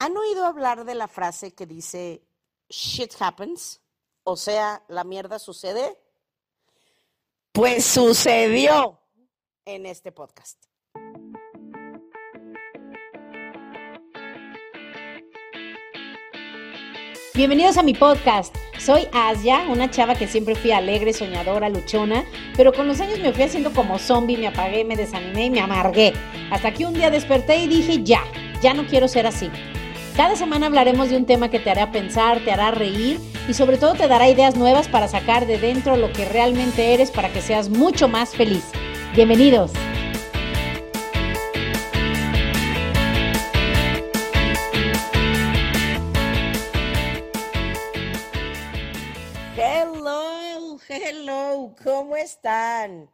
¿Han oído hablar de la frase que dice shit happens? O sea, la mierda sucede. Pues sucedió en este podcast. Bienvenidos a mi podcast. Soy Asia, una chava que siempre fui alegre, soñadora, luchona, pero con los años me fui haciendo como zombie, me apagué, me desanimé y me amargué. Hasta que un día desperté y dije, ya, ya no quiero ser así. Cada semana hablaremos de un tema que te hará pensar, te hará reír y sobre todo te dará ideas nuevas para sacar de dentro lo que realmente eres para que seas mucho más feliz. Bienvenidos. Hello, hello, ¿cómo están?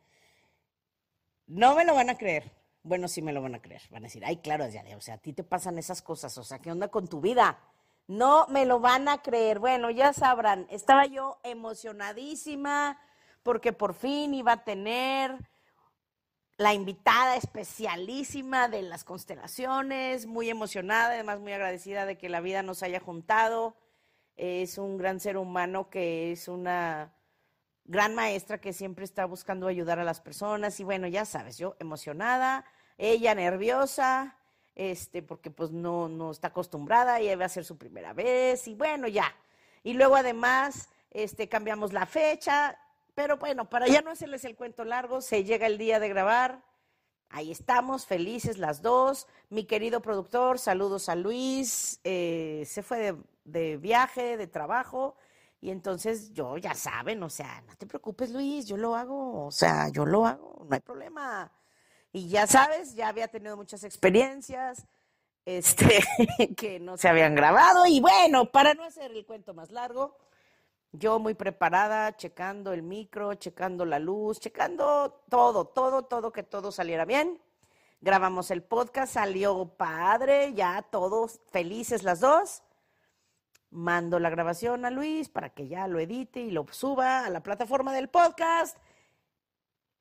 No me lo van a creer. Bueno, sí me lo van a creer. Van a decir, ay, claro, ya, o sea, a ti te pasan esas cosas, o sea, ¿qué onda con tu vida? No me lo van a creer. Bueno, ya sabrán, estaba yo emocionadísima porque por fin iba a tener la invitada especialísima de las constelaciones, muy emocionada, además muy agradecida de que la vida nos haya juntado. Es un gran ser humano que es una gran maestra que siempre está buscando ayudar a las personas y bueno, ya sabes, yo emocionada, ella nerviosa, este, porque pues no, no está acostumbrada, ella va a ser su primera vez y bueno, ya. Y luego además, este, cambiamos la fecha, pero bueno, para ya no hacerles el cuento largo, se llega el día de grabar, ahí estamos, felices las dos. Mi querido productor, saludos a Luis, eh, se fue de, de viaje, de trabajo, y entonces yo, ya saben, o sea, no te preocupes Luis, yo lo hago, o sea, yo lo hago, no hay problema. Y ya sabes, ya había tenido muchas experiencias este, que no se habían grabado. Y bueno, para no hacer el cuento más largo, yo muy preparada, checando el micro, checando la luz, checando todo, todo, todo, que todo saliera bien. Grabamos el podcast, salió padre, ya todos felices las dos. Mando la grabación a Luis para que ya lo edite y lo suba a la plataforma del podcast.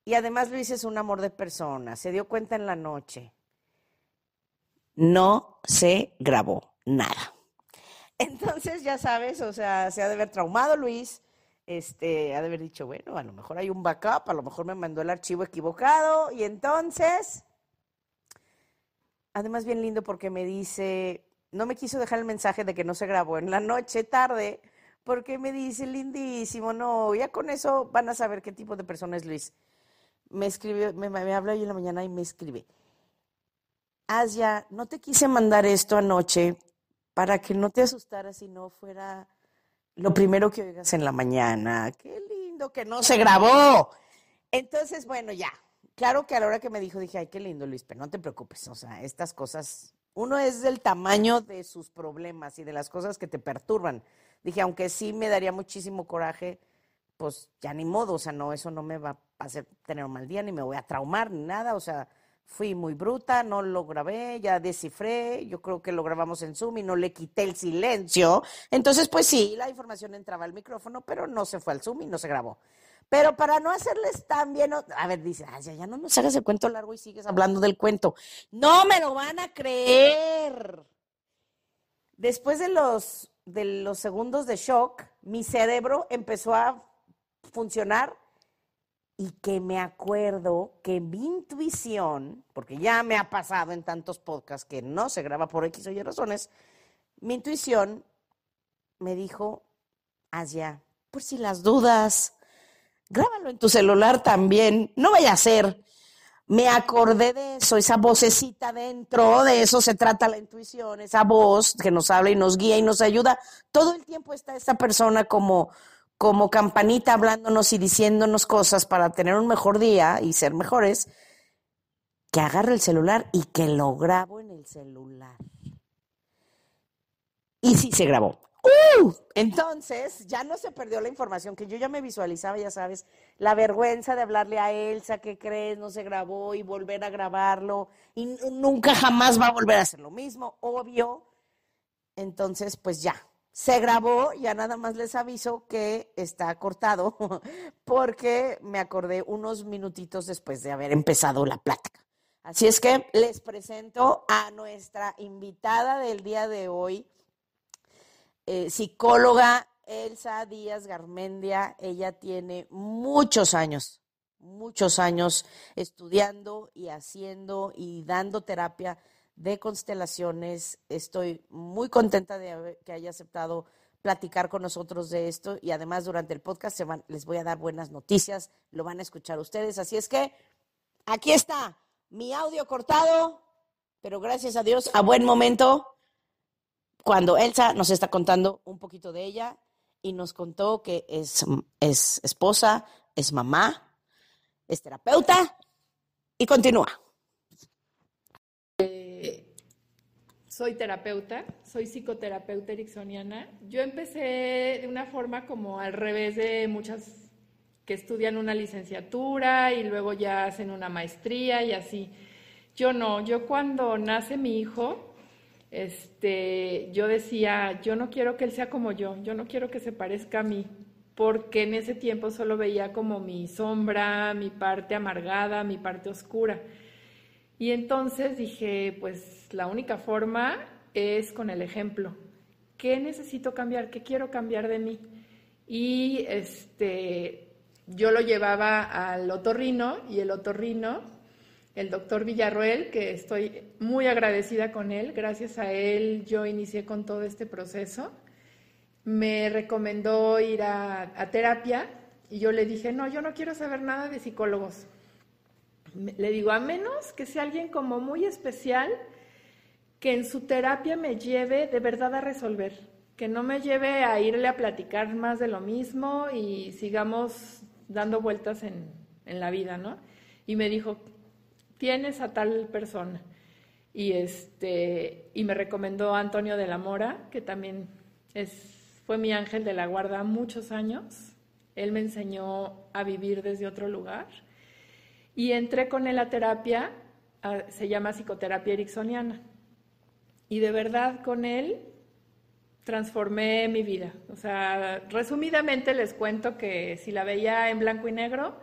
Y además Luis es un amor de persona, se dio cuenta en la noche. No se grabó nada. Entonces, ya sabes, o sea, se ha de haber traumado Luis, este, ha de haber dicho, bueno, a lo mejor hay un backup, a lo mejor me mandó el archivo equivocado, y entonces, además bien lindo porque me dice, no me quiso dejar el mensaje de que no se grabó en la noche, tarde, porque me dice, lindísimo, no, ya con eso van a saber qué tipo de persona es Luis me escribe, me, me, habla hoy en la mañana y me escribe, Asia, no te quise mandar esto anoche para que no te asustaras si no fuera lo primero que oigas en la mañana. Qué lindo que no se grabó. Entonces, bueno, ya. Claro que a la hora que me dijo, dije, ay, qué lindo, Luis, pero no te preocupes. O sea, estas cosas, uno es del tamaño de sus problemas y de las cosas que te perturban. Dije, aunque sí me daría muchísimo coraje, pues ya ni modo, o sea, no, eso no me va a hacer tener un mal día, ni me voy a traumar, ni nada, o sea, fui muy bruta, no lo grabé, ya descifré, yo creo que lo grabamos en Zoom y no le quité el silencio. Entonces, pues sí, la información entraba al micrófono, pero no se fue al Zoom y no se grabó. Pero para no hacerles tan bien, a ver, dice, Ay, ya, no nos hagas el cuento largo y sigues hablando del cuento. No me lo van a creer. Después de los, de los segundos de shock, mi cerebro empezó a funcionar y que me acuerdo que mi intuición, porque ya me ha pasado en tantos podcasts que no se graba por X o Y razones, mi intuición me dijo, Asia, por si las dudas, grábalo en tu celular también, no vaya a ser. Me acordé de eso, esa vocecita dentro, de eso se trata la intuición, esa voz que nos habla y nos guía y nos ayuda. Todo el tiempo está esta persona como, como campanita hablándonos y diciéndonos cosas para tener un mejor día y ser mejores, que agarre el celular y que lo grabo en el celular. Y sí se grabó. ¡Uh! Entonces, ya no se perdió la información que yo ya me visualizaba, ya sabes, la vergüenza de hablarle a Elsa, ¿qué crees? No se grabó y volver a grabarlo y nunca jamás va a volver a hacer lo mismo, obvio. Entonces, pues ya, se grabó, ya nada más les aviso que está cortado porque me acordé unos minutitos después de haber empezado la plática. Así es que les presento a nuestra invitada del día de hoy, eh, psicóloga Elsa Díaz Garmendia. Ella tiene muchos años, muchos años estudiando y haciendo y dando terapia de constelaciones. Estoy muy contenta de que haya aceptado platicar con nosotros de esto y además durante el podcast se van, les voy a dar buenas noticias, lo van a escuchar ustedes. Así es que aquí está mi audio cortado, pero gracias a Dios, a buen momento, cuando Elsa nos está contando un poquito de ella y nos contó que es, es esposa, es mamá, es terapeuta y continúa. soy terapeuta, soy psicoterapeuta ericksoniana. Yo empecé de una forma como al revés de muchas que estudian una licenciatura y luego ya hacen una maestría y así. Yo no, yo cuando nace mi hijo, este, yo decía, yo no quiero que él sea como yo, yo no quiero que se parezca a mí, porque en ese tiempo solo veía como mi sombra, mi parte amargada, mi parte oscura. Y entonces dije, pues la única forma es con el ejemplo. ¿Qué necesito cambiar? ¿Qué quiero cambiar de mí? Y este, yo lo llevaba al otorrino y el otorrino, el doctor Villarroel, que estoy muy agradecida con él, gracias a él yo inicié con todo este proceso, me recomendó ir a, terapia y yo le dije, no, yo no quiero saber nada de psicólogos, le digo, a menos que sea alguien como muy especial, que en su terapia me lleve de verdad a resolver, que no me lleve a irle a platicar más de lo mismo y sigamos dando vueltas en, en la vida, ¿no? Y me dijo, tienes a tal persona. Y, este, y me recomendó Antonio de la Mora, que también es, fue mi ángel de la guarda muchos años. Él me enseñó a vivir desde otro lugar y entré con él a terapia, se llama psicoterapia ericksoniana. Y de verdad con él transformé mi vida. O sea, resumidamente les cuento que si la veía en blanco y negro,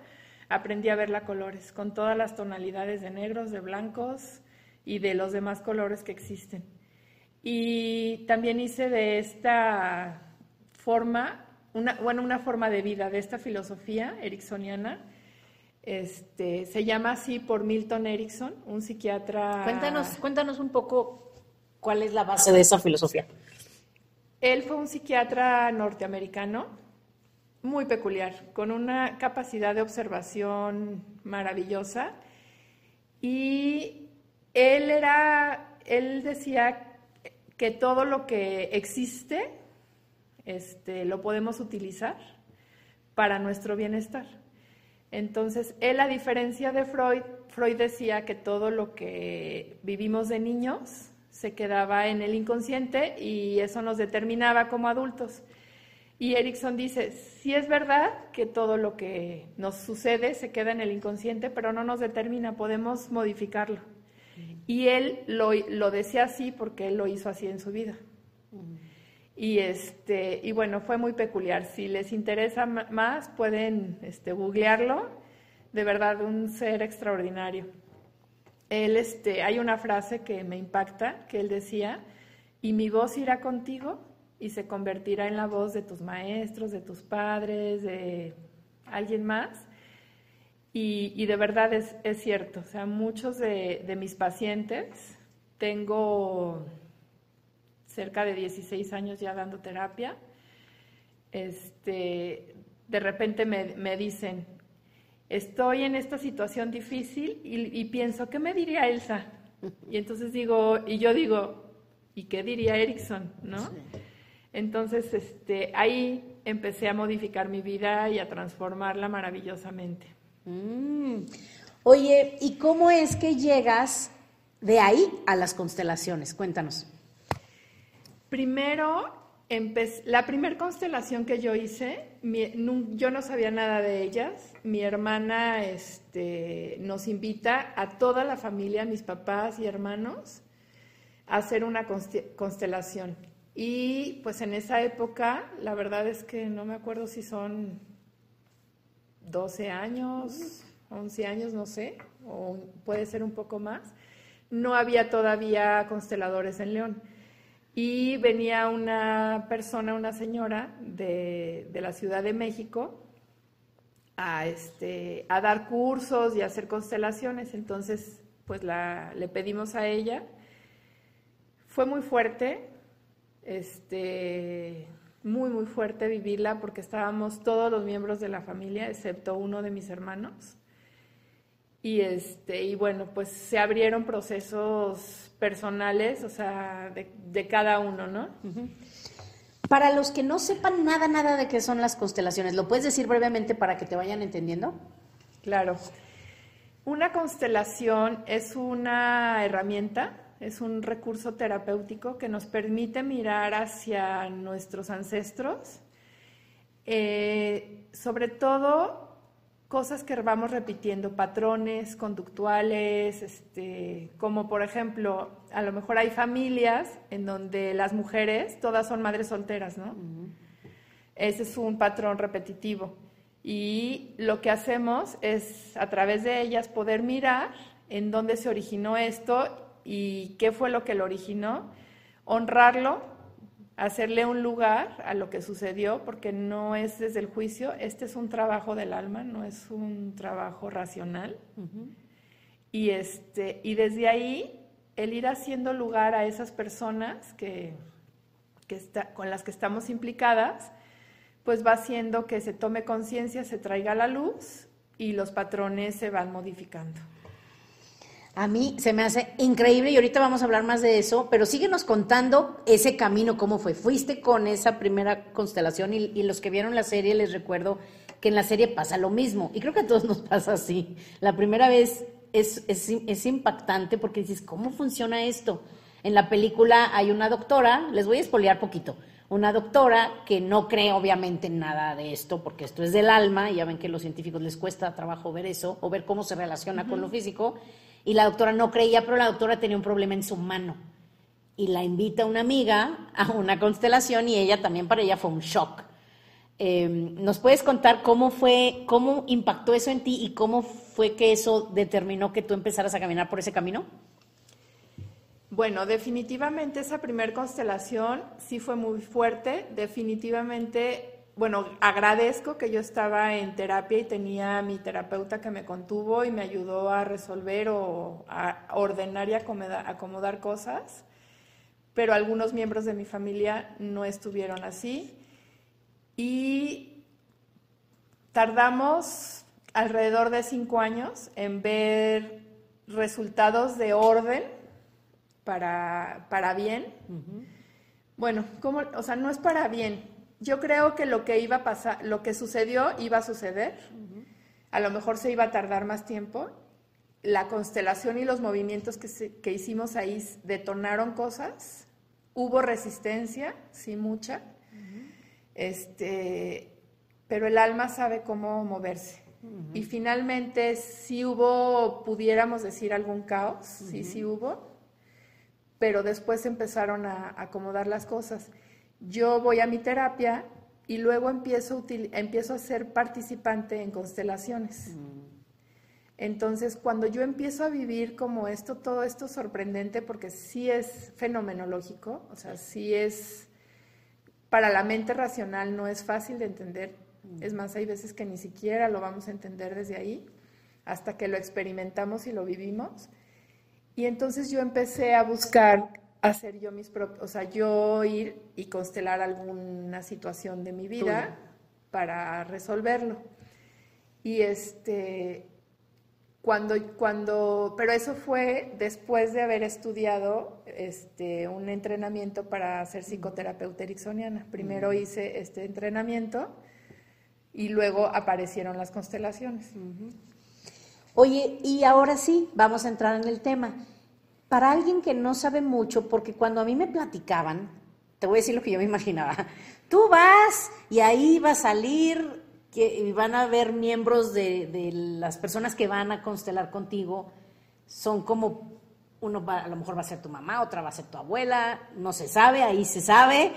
aprendí a verla colores, con todas las tonalidades de negros, de blancos y de los demás colores que existen. Y también hice de esta forma, una, bueno, una forma de vida, de esta filosofía ericksoniana, este, se llama así por Milton Erickson, un psiquiatra. Cuéntanos, cuéntanos un poco cuál es la base de esa filosofía. Él fue un psiquiatra norteamericano muy peculiar, con una capacidad de observación maravillosa. Y él era, él decía que todo lo que existe, este, lo podemos utilizar para nuestro bienestar. Entonces, él, a diferencia de Freud, Freud decía que todo lo que vivimos de niños se quedaba en el inconsciente y eso nos determinaba como adultos. Y Erickson dice, sí es verdad que todo lo que nos sucede se queda en el inconsciente, pero no nos determina, podemos modificarlo. Y él lo, lo decía así porque él lo hizo así en su vida. Y, este, y bueno, fue muy peculiar. Si les interesa más, pueden este, googlearlo. De verdad, un ser extraordinario. Él, este, hay una frase que me impacta, que él decía, y mi voz irá contigo y se convertirá en la voz de tus maestros, de tus padres, de alguien más. Y, de verdad es, cierto, o sea, muchos de, mis pacientes, tengo cerca de 16 años ya dando terapia, este, de repente me, dicen, estoy en esta situación difícil y, pienso, ¿qué me diría Elsa? Y entonces digo, y yo digo, ¿y qué diría Erickson? ¿No? Entonces, este, ahí empecé a modificar mi vida y a transformarla maravillosamente. Mm. Oye, ¿y cómo es que llegas de ahí a las constelaciones? Cuéntanos. Primero, la primera constelación que yo hice, yo no sabía nada de ellas. Mi hermana este, nos invita a toda la familia, mis papás y hermanos, a hacer una constelación. Y pues en esa época, la verdad es que no me acuerdo si son 12 años, 11 años, no sé, o puede ser un poco más, no había todavía consteladores en León. Y venía una persona, una señora de, de la Ciudad de México, a, este, a dar cursos y a hacer constelaciones. Entonces, pues la, le pedimos a ella. Fue muy fuerte, este, muy, muy fuerte vivirla porque estábamos todos los miembros de la familia, excepto uno de mis hermanos. Y, este, y bueno, pues se abrieron procesos personales, o sea, de, cada uno, ¿no? Para los que no sepan nada, nada de qué son las constelaciones, ¿lo puedes decir brevemente para que te vayan entendiendo? Claro. Una constelación es una herramienta es un recurso terapéutico que nos permite mirar hacia nuestros ancestros, eh, sobre todo cosas que vamos repitiendo, patrones conductuales, este, como por ejemplo, a lo mejor hay familias en donde las mujeres todas son madres solteras, ¿no? Ese es un patrón repetitivo. Y lo que hacemos es, a través de ellas, poder mirar en dónde se originó esto y qué fue lo que lo originó, honrarlo, hacerle un lugar a lo que sucedió, porque no es desde el juicio, este es un trabajo del alma, no es un trabajo racional. y, este, y desde ahí, el ir haciendo lugar a esas personas que, que está, con las que estamos implicadas, pues va haciendo que se tome conciencia, se traiga la luz y los patrones se van modificando. A mí se me hace increíble y ahorita vamos a hablar más de eso, pero síguenos contando ese camino, cómo fue. Fuiste con esa primera constelación y, los que vieron la serie les recuerdo que en la serie pasa lo mismo y creo que a todos nos pasa así. La primera vez es, es, es impactante porque dices, ¿cómo funciona esto? En la película hay una doctora, les voy a espolear poquito, una doctora que no cree obviamente nada de esto, porque esto es del alma, y ya ven que a los científicos les cuesta trabajo ver eso, o ver cómo se relaciona con lo físico, y la doctora no creía, pero la doctora tenía un problema en su mano. Y la invita una amiga a una constelación y ella también para ella fue un shock. Em, ¿Nos puedes contar cómo fue, cómo impactó eso en ti y cómo fue que eso determinó que tú empezaras a caminar por ese camino? Bueno, definitivamente esa primer constelación sí fue muy fuerte. Definitivamente bueno, agradezco que yo estaba en terapia y tenía mi terapeuta que me contuvo y me ayudó a resolver o a ordenar y acomodar, cosas, pero algunos miembros de mi familia no estuvieron así y tardamos alrededor de cinco años en ver resultados de orden para, para bien. Bueno, ¿cómo? o sea, no es para bien, yo creo que lo que iba a pasar, lo que sucedió iba a suceder. A lo mejor se iba a tardar más tiempo. La constelación y los movimientos que, hicimos ahí detonaron cosas. Hubo resistencia, sí, mucha. este, pero el alma sabe cómo moverse. Y finalmente sí hubo, pudiéramos decir, algún caos, sí, sí hubo, pero después empezaron a acomodar las cosas yo voy a mi terapia y luego empiezo, empiezo a ser participante en constelaciones. Mm. Entonces, cuando yo empiezo a vivir como esto, todo esto sorprendente, porque sí es fenomenológico, o sea, sí es, para la mente racional no es fácil de entender, mm. es más, hay veces que ni siquiera lo vamos a entender desde ahí, hasta que lo experimentamos y lo vivimos. Y entonces yo empecé a buscar hacer yo mis propios, o sea, yo ir y constelar alguna situación de mi vida para resolverlo. Y este, cuando, cuando, pero eso fue después de haber estudiado este, un entrenamiento para ser psicoterapeuta ericksoniana. Primero hice este entrenamiento y luego aparecieron las constelaciones. Oye, y ahora sí, vamos a entrar en el tema para alguien que no sabe mucho, porque cuando a mí me platicaban, te voy a decir lo que yo me imaginaba, tú vas y ahí va a salir, que van a ver miembros de, las personas que van a constelar contigo, son como, uno a lo mejor va a ser tu mamá, otra va a ser tu abuela, no se sabe, ahí se sabe,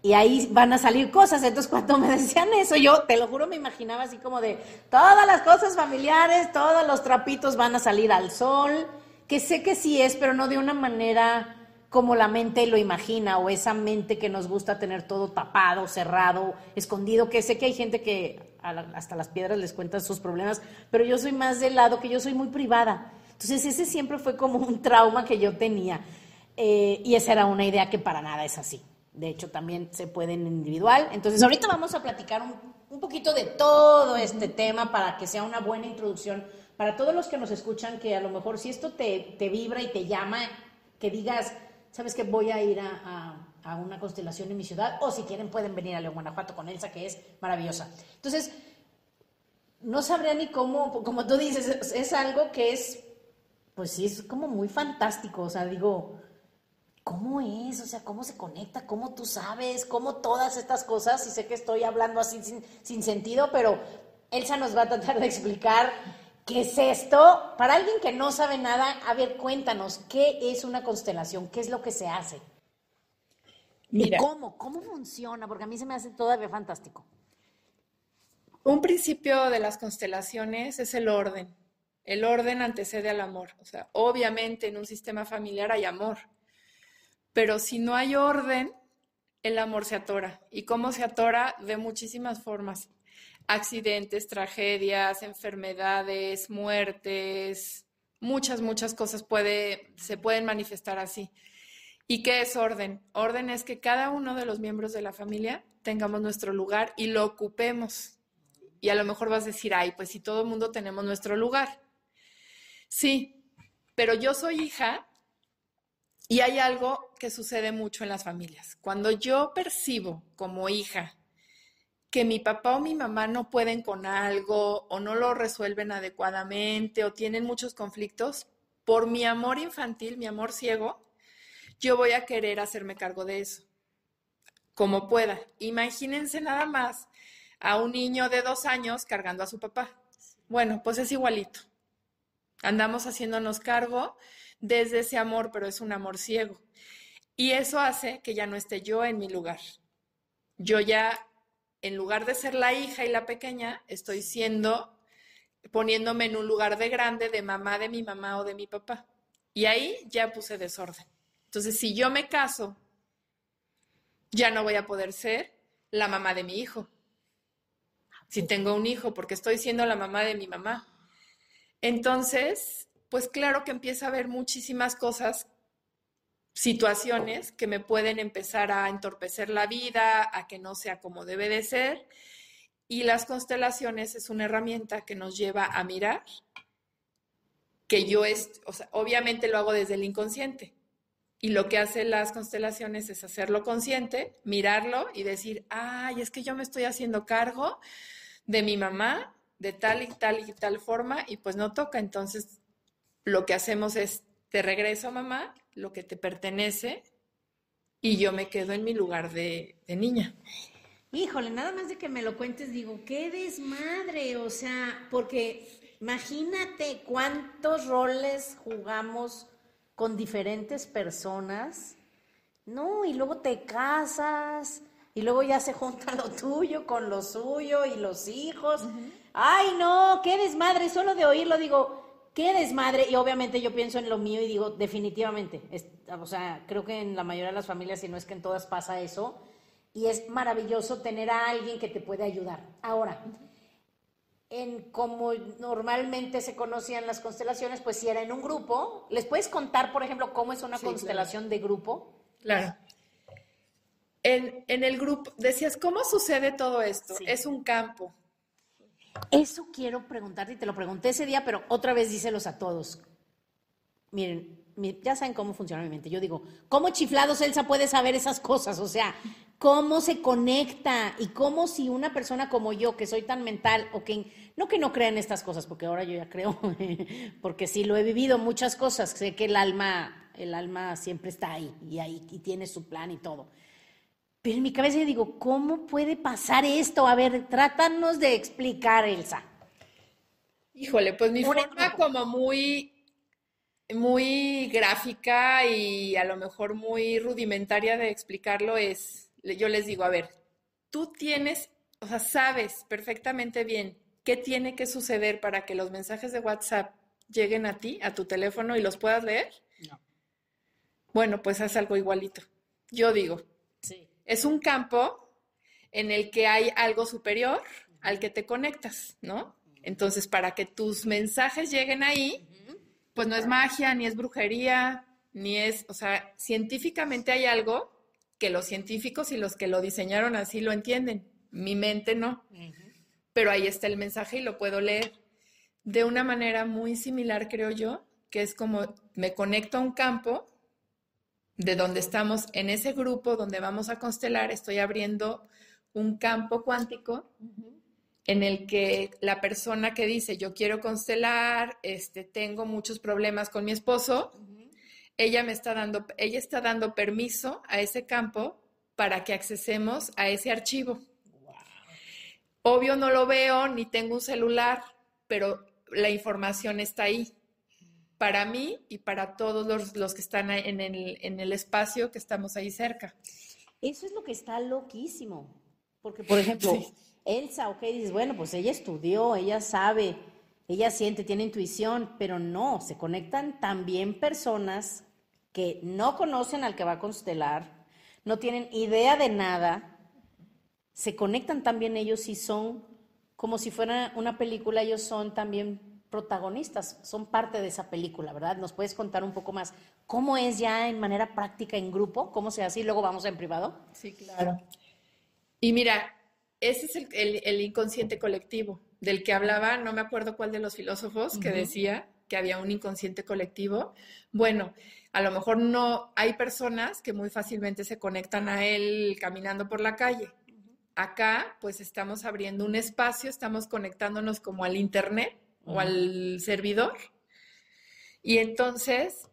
y ahí van a salir cosas. Entonces, cuando me decían eso, yo te lo juro, me imaginaba así como de todas las cosas familiares, todos los trapitos van a salir al sol, que sé que sí es, pero no de una manera como la mente lo imagina o esa mente que nos gusta tener todo tapado, cerrado, escondido, que sé que hay gente que hasta las piedras les cuentan sus problemas, pero yo soy más del lado que yo soy muy privada. Entonces ese siempre fue como un trauma que yo tenía eh, y esa era una idea que para nada es así. De hecho, también se puede en individual. Entonces, ahorita vamos a platicar un poquito de todo este tema para que sea una buena introducción para todos los que nos escuchan, que a lo mejor si esto te, te vibra y te llama, que digas, sabes que voy a ir a, a, una constelación en mi ciudad, o si quieren pueden venir a León, Guanajuato con Elsa, que es maravillosa. Entonces, no sabría ni cómo, como tú dices, es, es algo que es, pues sí, es como muy fantástico, o sea, digo, ¿cómo es? O sea, ¿cómo se conecta? ¿Cómo tú sabes? ¿Cómo todas estas cosas? Y sé que estoy hablando así sin, sin, sentido, pero Elsa nos va a tratar de explicar qué es esto. Para alguien que no sabe nada, a ver, cuéntanos, ¿qué es una constelación? ¿Qué es lo que se hace? Mira, ¿Y cómo? ¿Cómo funciona? Porque a mí se me hace todavía fantástico. Un principio de las constelaciones es el orden. El orden antecede al amor. O sea, obviamente en un sistema familiar hay amor pero si no hay orden, el amor se atora. ¿Y cómo se atora? De muchísimas formas. Accidentes, tragedias, enfermedades, muertes, muchas, muchas cosas puede, se pueden manifestar así. ¿Y qué es orden? Orden es que cada uno de los miembros de la familia tengamos nuestro lugar y lo ocupemos. Y a lo mejor vas a decir, ay, pues si todo el mundo tenemos nuestro lugar. Sí, pero yo soy hija y hay algo que sucede mucho en las familias. Cuando yo percibo como hija que mi papá o mi mamá no pueden con algo o no lo resuelven adecuadamente o tienen muchos conflictos, por mi amor infantil, mi amor ciego, yo voy a querer hacerme cargo de eso, como pueda. Imagínense nada más a un niño de dos años cargando a su papá. Bueno, pues es igualito. Andamos haciéndonos cargo desde ese amor, pero es un amor ciego. Y eso hace que ya no esté yo en mi lugar. Yo ya, en lugar de ser la hija y la pequeña, estoy siendo, poniéndome en un lugar de grande, de mamá de mi mamá o de mi papá. Y ahí ya puse desorden. Entonces, si yo me caso, ya no voy a poder ser la mamá de mi hijo. Si tengo un hijo, porque estoy siendo la mamá de mi mamá. Entonces, pues claro que empieza a haber muchísimas cosas, situaciones que me pueden empezar a entorpecer la vida, a que no sea como debe de ser. Y las constelaciones es una herramienta que nos lleva a mirar, que yo es, o sea, obviamente lo hago desde el inconsciente. Y lo que hacen las constelaciones es hacerlo consciente, mirarlo y decir, ay, es que yo me estoy haciendo cargo de mi mamá de tal y tal y tal forma y pues no toca. Entonces lo que hacemos es, te regreso mamá, lo que te pertenece, y yo me quedo en mi lugar de, niña. Híjole, nada más de que me lo cuentes, digo, qué desmadre, o sea, porque imagínate cuántos roles jugamos con diferentes personas, ¿no? Y luego te casas, y luego ya se junta lo tuyo con lo suyo y los hijos. Ay, no, qué desmadre, solo de oírlo digo, qué desmadre. Y obviamente yo pienso en lo mío y digo, definitivamente, o sea, creo que en la mayoría de las familias, si no es que en todas pasa eso, y es maravilloso tener a alguien que te puede ayudar. Ahora, en como normalmente se conocían las constelaciones, pues si era en un grupo, ¿les puedes contar, por ejemplo, cómo es una constelación de grupo? Claro. En, en, el grupo, decías, ¿cómo sucede todo esto? Es un campo, eso quiero preguntarte y te lo pregunté ese día, pero otra vez díselos a todos. Miren, ya saben cómo funciona mi mente. Yo digo, ¿cómo chiflados Elsa puede saber esas cosas? O sea, ¿cómo se conecta? Y cómo si una persona como yo, que soy tan mental, o que no que no crea en estas cosas, porque ahora yo ya creo, porque sí lo he vivido muchas cosas, sé que el alma, el alma siempre está ahí y ahí y tiene su plan y todo. Pero en mi cabeza yo digo, ¿cómo puede pasar esto? A ver, trátanos de explicar, Elsa. Híjole, pues mi forma como muy, muy gráfica y a lo mejor muy rudimentaria de explicarlo es yo les digo, a ver, tú tienes, o sea, sabes perfectamente bien qué tiene que suceder para que los mensajes de WhatsApp lleguen a ti, a tu teléfono y los puedas leer. No. Bueno, pues haz algo igualito. Yo digo. Es un campo en el que hay algo superior al que te conectas, ¿no? Entonces, para que tus mensajes lleguen ahí, pues no es magia, ni es brujería, ni es, o sea, científicamente hay algo que los científicos y los que lo diseñaron así lo entienden. Mi mente no, pero ahí está el mensaje y lo puedo leer de una manera muy similar, creo yo, que es como me conecto a un campo de donde estamos en ese grupo donde vamos a constelar, estoy abriendo un campo cuántico en el que la persona que dice yo quiero constelar, este, tengo muchos problemas con mi esposo, ella me está dando, ella está dando permiso a ese campo para que accesemos a ese archivo. Obvio no lo veo ni tengo un celular, pero la información está ahí para mí y para todos los, los que están en el, en el espacio que estamos ahí cerca. Eso es lo que está loquísimo. Porque, por ejemplo, Sí. Elsa, ok, dices, bueno, pues ella estudió, ella sabe, ella siente, tiene intuición, pero no, se conectan también personas que no conocen al que va a constelar, no tienen idea de nada, se conectan también ellos y son como si fuera una película, ellos son también protagonistas, son parte de esa película, ¿verdad? ¿Nos puedes contar un poco más cómo es ya en manera práctica en grupo, cómo se hace y luego vamos en privado? Sí, claro. Y mira, ese es el, el- el inconsciente colectivo del que hablaba, no me acuerdo cuál de los filósofos que decía que había un inconsciente colectivo. Bueno, a lo mejor no hay personas que muy fácilmente se conectan a él caminando por la calle. Acá, pues estamos abriendo un espacio, estamos conectándonos como al internet o al servidor. Y entonces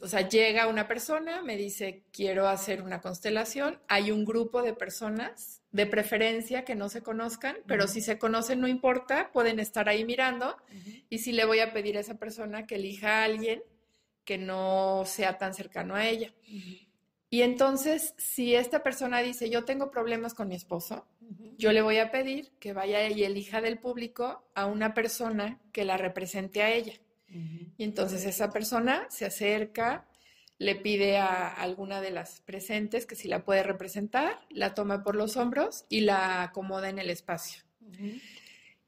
o sea, llega una persona, me dice, quiero hacer una constelación. Hay un grupo de personas, de preferencia, que no se conozcan, pero si se conocen, no importa, pueden estar ahí mirando. Y sí le voy a pedir a esa persona que elija a alguien que no sea tan cercano a ella. Y entonces, si esta persona dice, yo tengo problemas con mi esposo, yo le voy a pedir que vaya y elija del público a una persona que la represente a ella. Y entonces esa persona se acerca, le pide a alguna de las presentes que si la puede representar, la toma por los hombros y la acomoda en el espacio.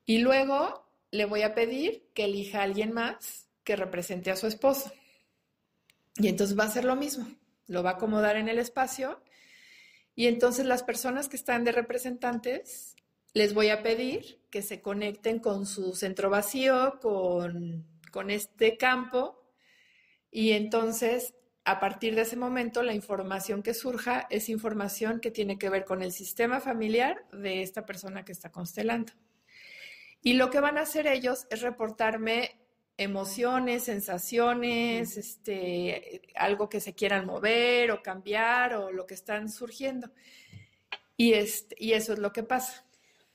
Y luego le voy a pedir que elija a alguien más que represente a su esposo. Y entonces va a hacer lo mismo, lo va a acomodar en el espacio. Y entonces las personas que están de representantes, les voy a pedir que se conecten con su centro vacío, con, con este campo. Y entonces, a partir de ese momento, la información que surja es información que tiene que ver con el sistema familiar de esta persona que está constelando. Y lo que van a hacer ellos es reportarme emociones, sensaciones, este, algo que se quieran mover o cambiar o lo que están surgiendo. Y, este, y eso es lo que pasa.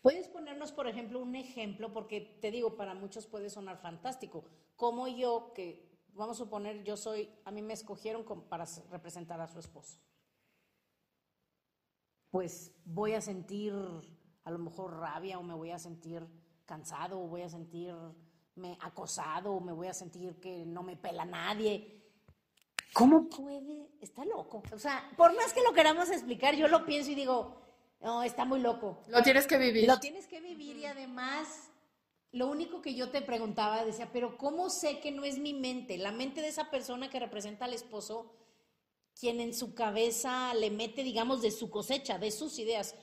¿Puedes ponernos, por ejemplo, un ejemplo? Porque te digo, para muchos puede sonar fantástico. Como yo, que vamos a suponer, yo soy, a mí me escogieron para representar a su esposo. Pues voy a sentir a lo mejor rabia o me voy a sentir cansado o voy a sentirme acosado me voy a sentir que no me pela nadie. ¿Cómo puede? Está loco. O sea, por más que lo queramos explicar, yo lo pienso y digo, no, está muy loco. Lo tienes que vivir. Lo tienes que vivir y además, lo único que yo te preguntaba, decía, pero ¿cómo sé que no es mi mente? La mente de esa persona que representa al esposo, quien en su cabeza le mete, digamos, de su cosecha, de sus ideas.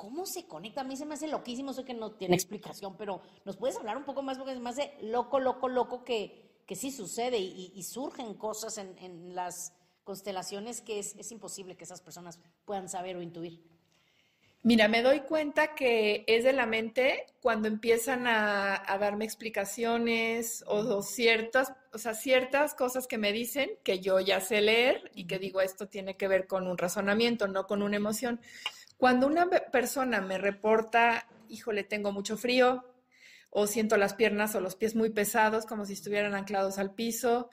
¿Cómo se conecta? A mí se me hace loquísimo, sé que no tiene explicación, pero ¿nos puedes hablar un poco más? Porque se me hace loco, loco, loco que, que sí sucede y, y surgen cosas en, en las constelaciones que es, es imposible que esas personas puedan saber o intuir. Mira, me doy cuenta que es de la mente cuando empiezan a, a darme explicaciones o, o ciertas, o sea, ciertas cosas que me dicen que yo ya sé leer y que digo esto tiene que ver con un razonamiento, no con una emoción. Cuando una pe- persona me reporta, híjole, tengo mucho frío, o siento las piernas o los pies muy pesados, como si estuvieran anclados al piso,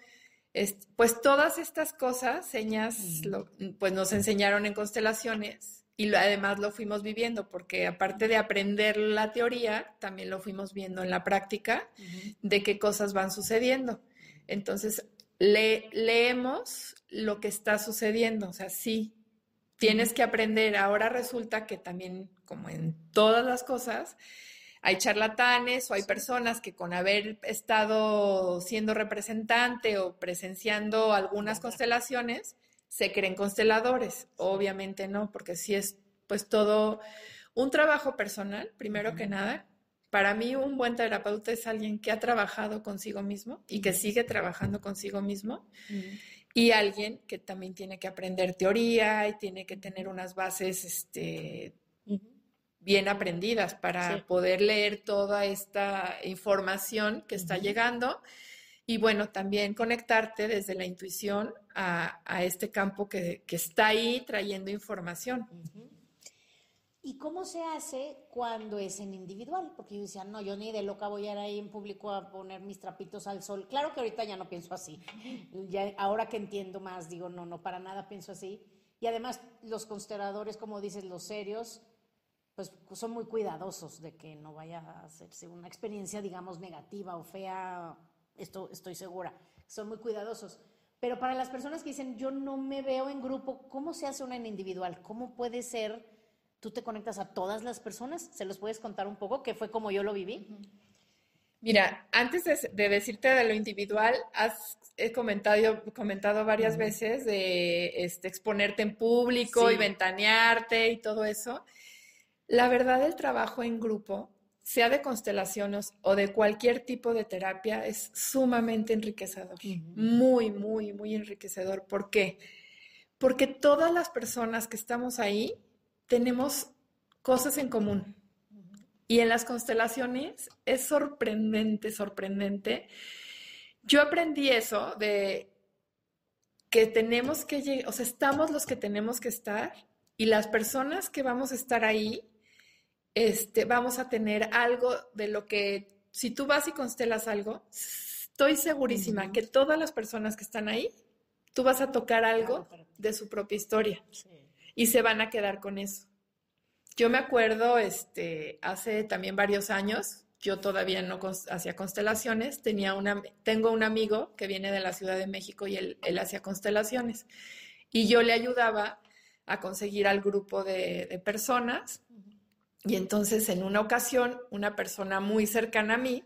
es- pues todas estas cosas, señas, lo- pues nos enseñaron en constelaciones y además lo fuimos viviendo, porque aparte de aprender la teoría, también lo fuimos viendo en la práctica de qué cosas van sucediendo. Entonces, le, leemos lo que está sucediendo, o sea, sí, tienes que aprender. Ahora resulta que también, como en todas las cosas, hay charlatanes o hay personas que con haber estado siendo representante o presenciando algunas constelaciones, se creen consteladores. Obviamente no, porque sí es pues todo un trabajo personal, primero que nada. Para mí un buen terapeuta es alguien que ha trabajado consigo mismo y que sigue trabajando consigo mismo. Y alguien que también tiene que aprender teoría y tiene que tener unas bases este, bien aprendidas para poder leer toda esta información que está llegando y bueno, también conectarte desde la intuición a, este campo que, está ahí trayendo información. ¿Y cómo se hace cuando es en individual? Porque yo decía, no, yo ni de loca voy a ir ahí en público a poner mis trapitos al sol. Claro que ahorita ya no pienso así. Ya, ahora que entiendo más, digo, no, no, para nada pienso así. Y además, los consteladores, como dices, los serios, pues son muy cuidadosos de que no vaya a hacerse una experiencia, digamos, negativa o fea esto estoy segura, son muy cuidadosos. Pero para las personas que dicen, yo no me veo en grupo, ¿cómo se hace una en individual? ¿Cómo puede ser? ¿Tú te conectas a todas las personas? ¿Se los puedes contar un poco? Que fue como yo lo viví. Mira, antes de, decirte de lo individual, has comentado, comentado varias veces de este, exponerte en público y ventanearte y todo eso. La verdad, el trabajo en grupo sea de constelaciones o de cualquier tipo de terapia, es sumamente enriquecedor. Muy, muy, muy enriquecedor. ¿Por qué? Porque todas las personas que estamos ahí tenemos cosas en común. Y en las constelaciones es sorprendente, sorprendente. Yo aprendí eso de que tenemos que llegar, o sea, estamos los que tenemos que estar y las personas que vamos a estar ahí este, vamos a tener algo de lo que, si tú vas y constelas algo, estoy segurísima que todas las personas que están ahí, tú vas a tocar algo de su propia historia y se van a quedar con eso. Yo me acuerdo, este, hace también varios años, yo todavía no hacía constelaciones, tenía una, tengo un amigo que viene de la Ciudad de México y él, él hacía constelaciones y yo le ayudaba a conseguir al grupo de, de personas y entonces en una ocasión, una persona muy cercana a mí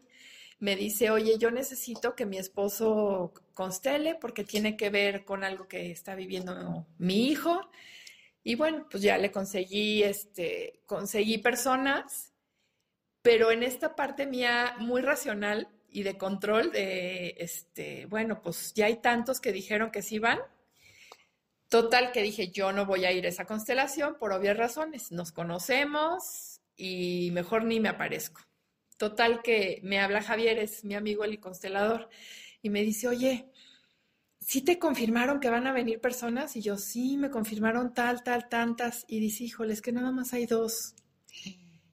me dice, oye, yo necesito que mi esposo constele porque tiene que ver con algo que está viviendo mi hijo. Y bueno, pues ya le conseguí, este, conseguí personas, pero en esta parte mía muy racional y de control de, este, bueno, pues ya hay tantos que dijeron que sí van. Total que dije, yo no voy a ir a esa constelación por obvias razones. Nos conocemos, y mejor ni me aparezco. Total que me habla Javier, es mi amigo el constelador, y me dice, oye, ¿sí te confirmaron que van a venir personas? Y yo, sí, me confirmaron tal, tal, tantas. Y dice, híjole, es que nada más hay dos.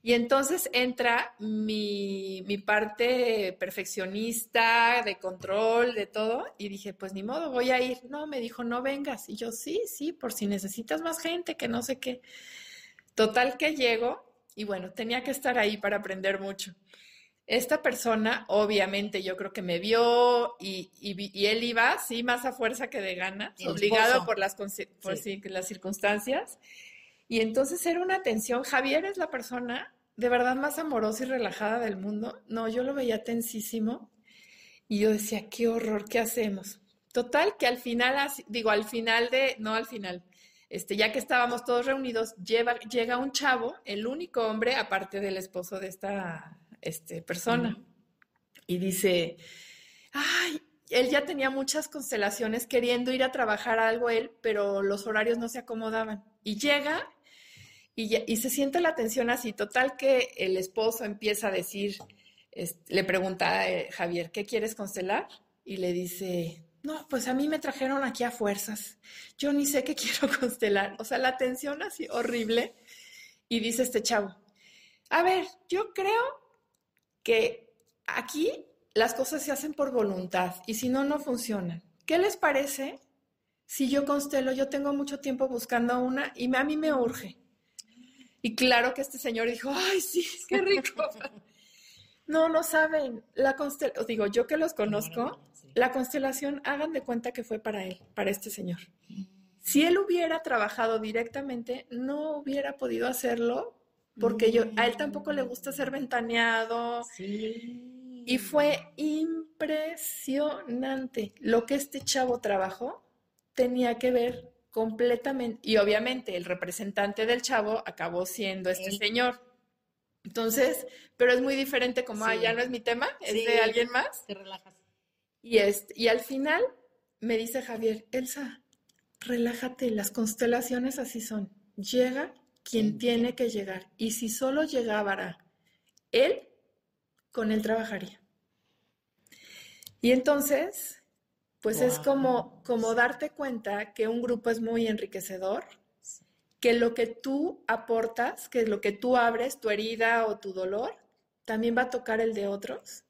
Y entonces entra mi, mi, parte perfeccionista, de control, de todo, y dije, pues ni modo, voy a ir. No, me dijo, no vengas. Y yo, sí, sí, por si necesitas más gente, que no sé qué. Total que llego y bueno, tenía que estar ahí para aprender mucho. Esta persona, obviamente, yo creo que me vio y, y, él iba, sí, más a fuerza que de ganas, obligado por, las, por las circunstancias. Y entonces era una tensión. Javier es la persona de verdad más amorosa y relajada del mundo. No, yo lo veía tensísimo y yo decía, qué horror, ¿qué hacemos? Total, que al final, digo, al final de, no al final, este, ya que estábamos todos reunidos, llega un chavo, el único hombre, aparte del esposo de esta este, persona, y dice, ay, él ya tenía muchas constelaciones queriendo ir a trabajar algo él, pero los horarios no se acomodaban. Y llega y, y se siente la tensión así, total que el esposo empieza a decir, le pregunta a eh, Javier, ¿qué quieres constelar? Y le dice, no, pues a mí me trajeron aquí a fuerzas. Yo ni sé qué quiero constelar. O sea, la tensión así horrible. Y dice este chavo, a ver, yo creo que aquí las cosas se hacen por voluntad y si no, no funcionan. ¿Qué les parece si yo constelo? Yo tengo mucho tiempo buscando una y a mí me urge. Y claro que este señor dijo, ay, sí, qué rico. no, no saben. La constelación, digo, yo que los conozco, la constelación, hagan de cuenta que fue para él, para este señor. Si él hubiera trabajado directamente, no hubiera podido hacerlo porque yo, a él tampoco le gusta ser ventaneado. Sí. Y fue impresionante. Lo que este chavo trabajó tenía que ver completamente, y obviamente el representante del chavo acabó siendo este señor. Entonces, pero es muy diferente como, ah, ya no es mi tema, es Sí. de alguien más. Te relajas. Y, este, y al final me dice Javier, Elsa, relájate, las constelaciones así son. Llega quien tiene que llegar. Y si solo llegara él, con él trabajaría. Y entonces, pues es como, como darte cuenta que un grupo es muy enriquecedor, que lo que tú aportas, que lo que tú abres, tu herida o tu dolor, también va a tocar el de otros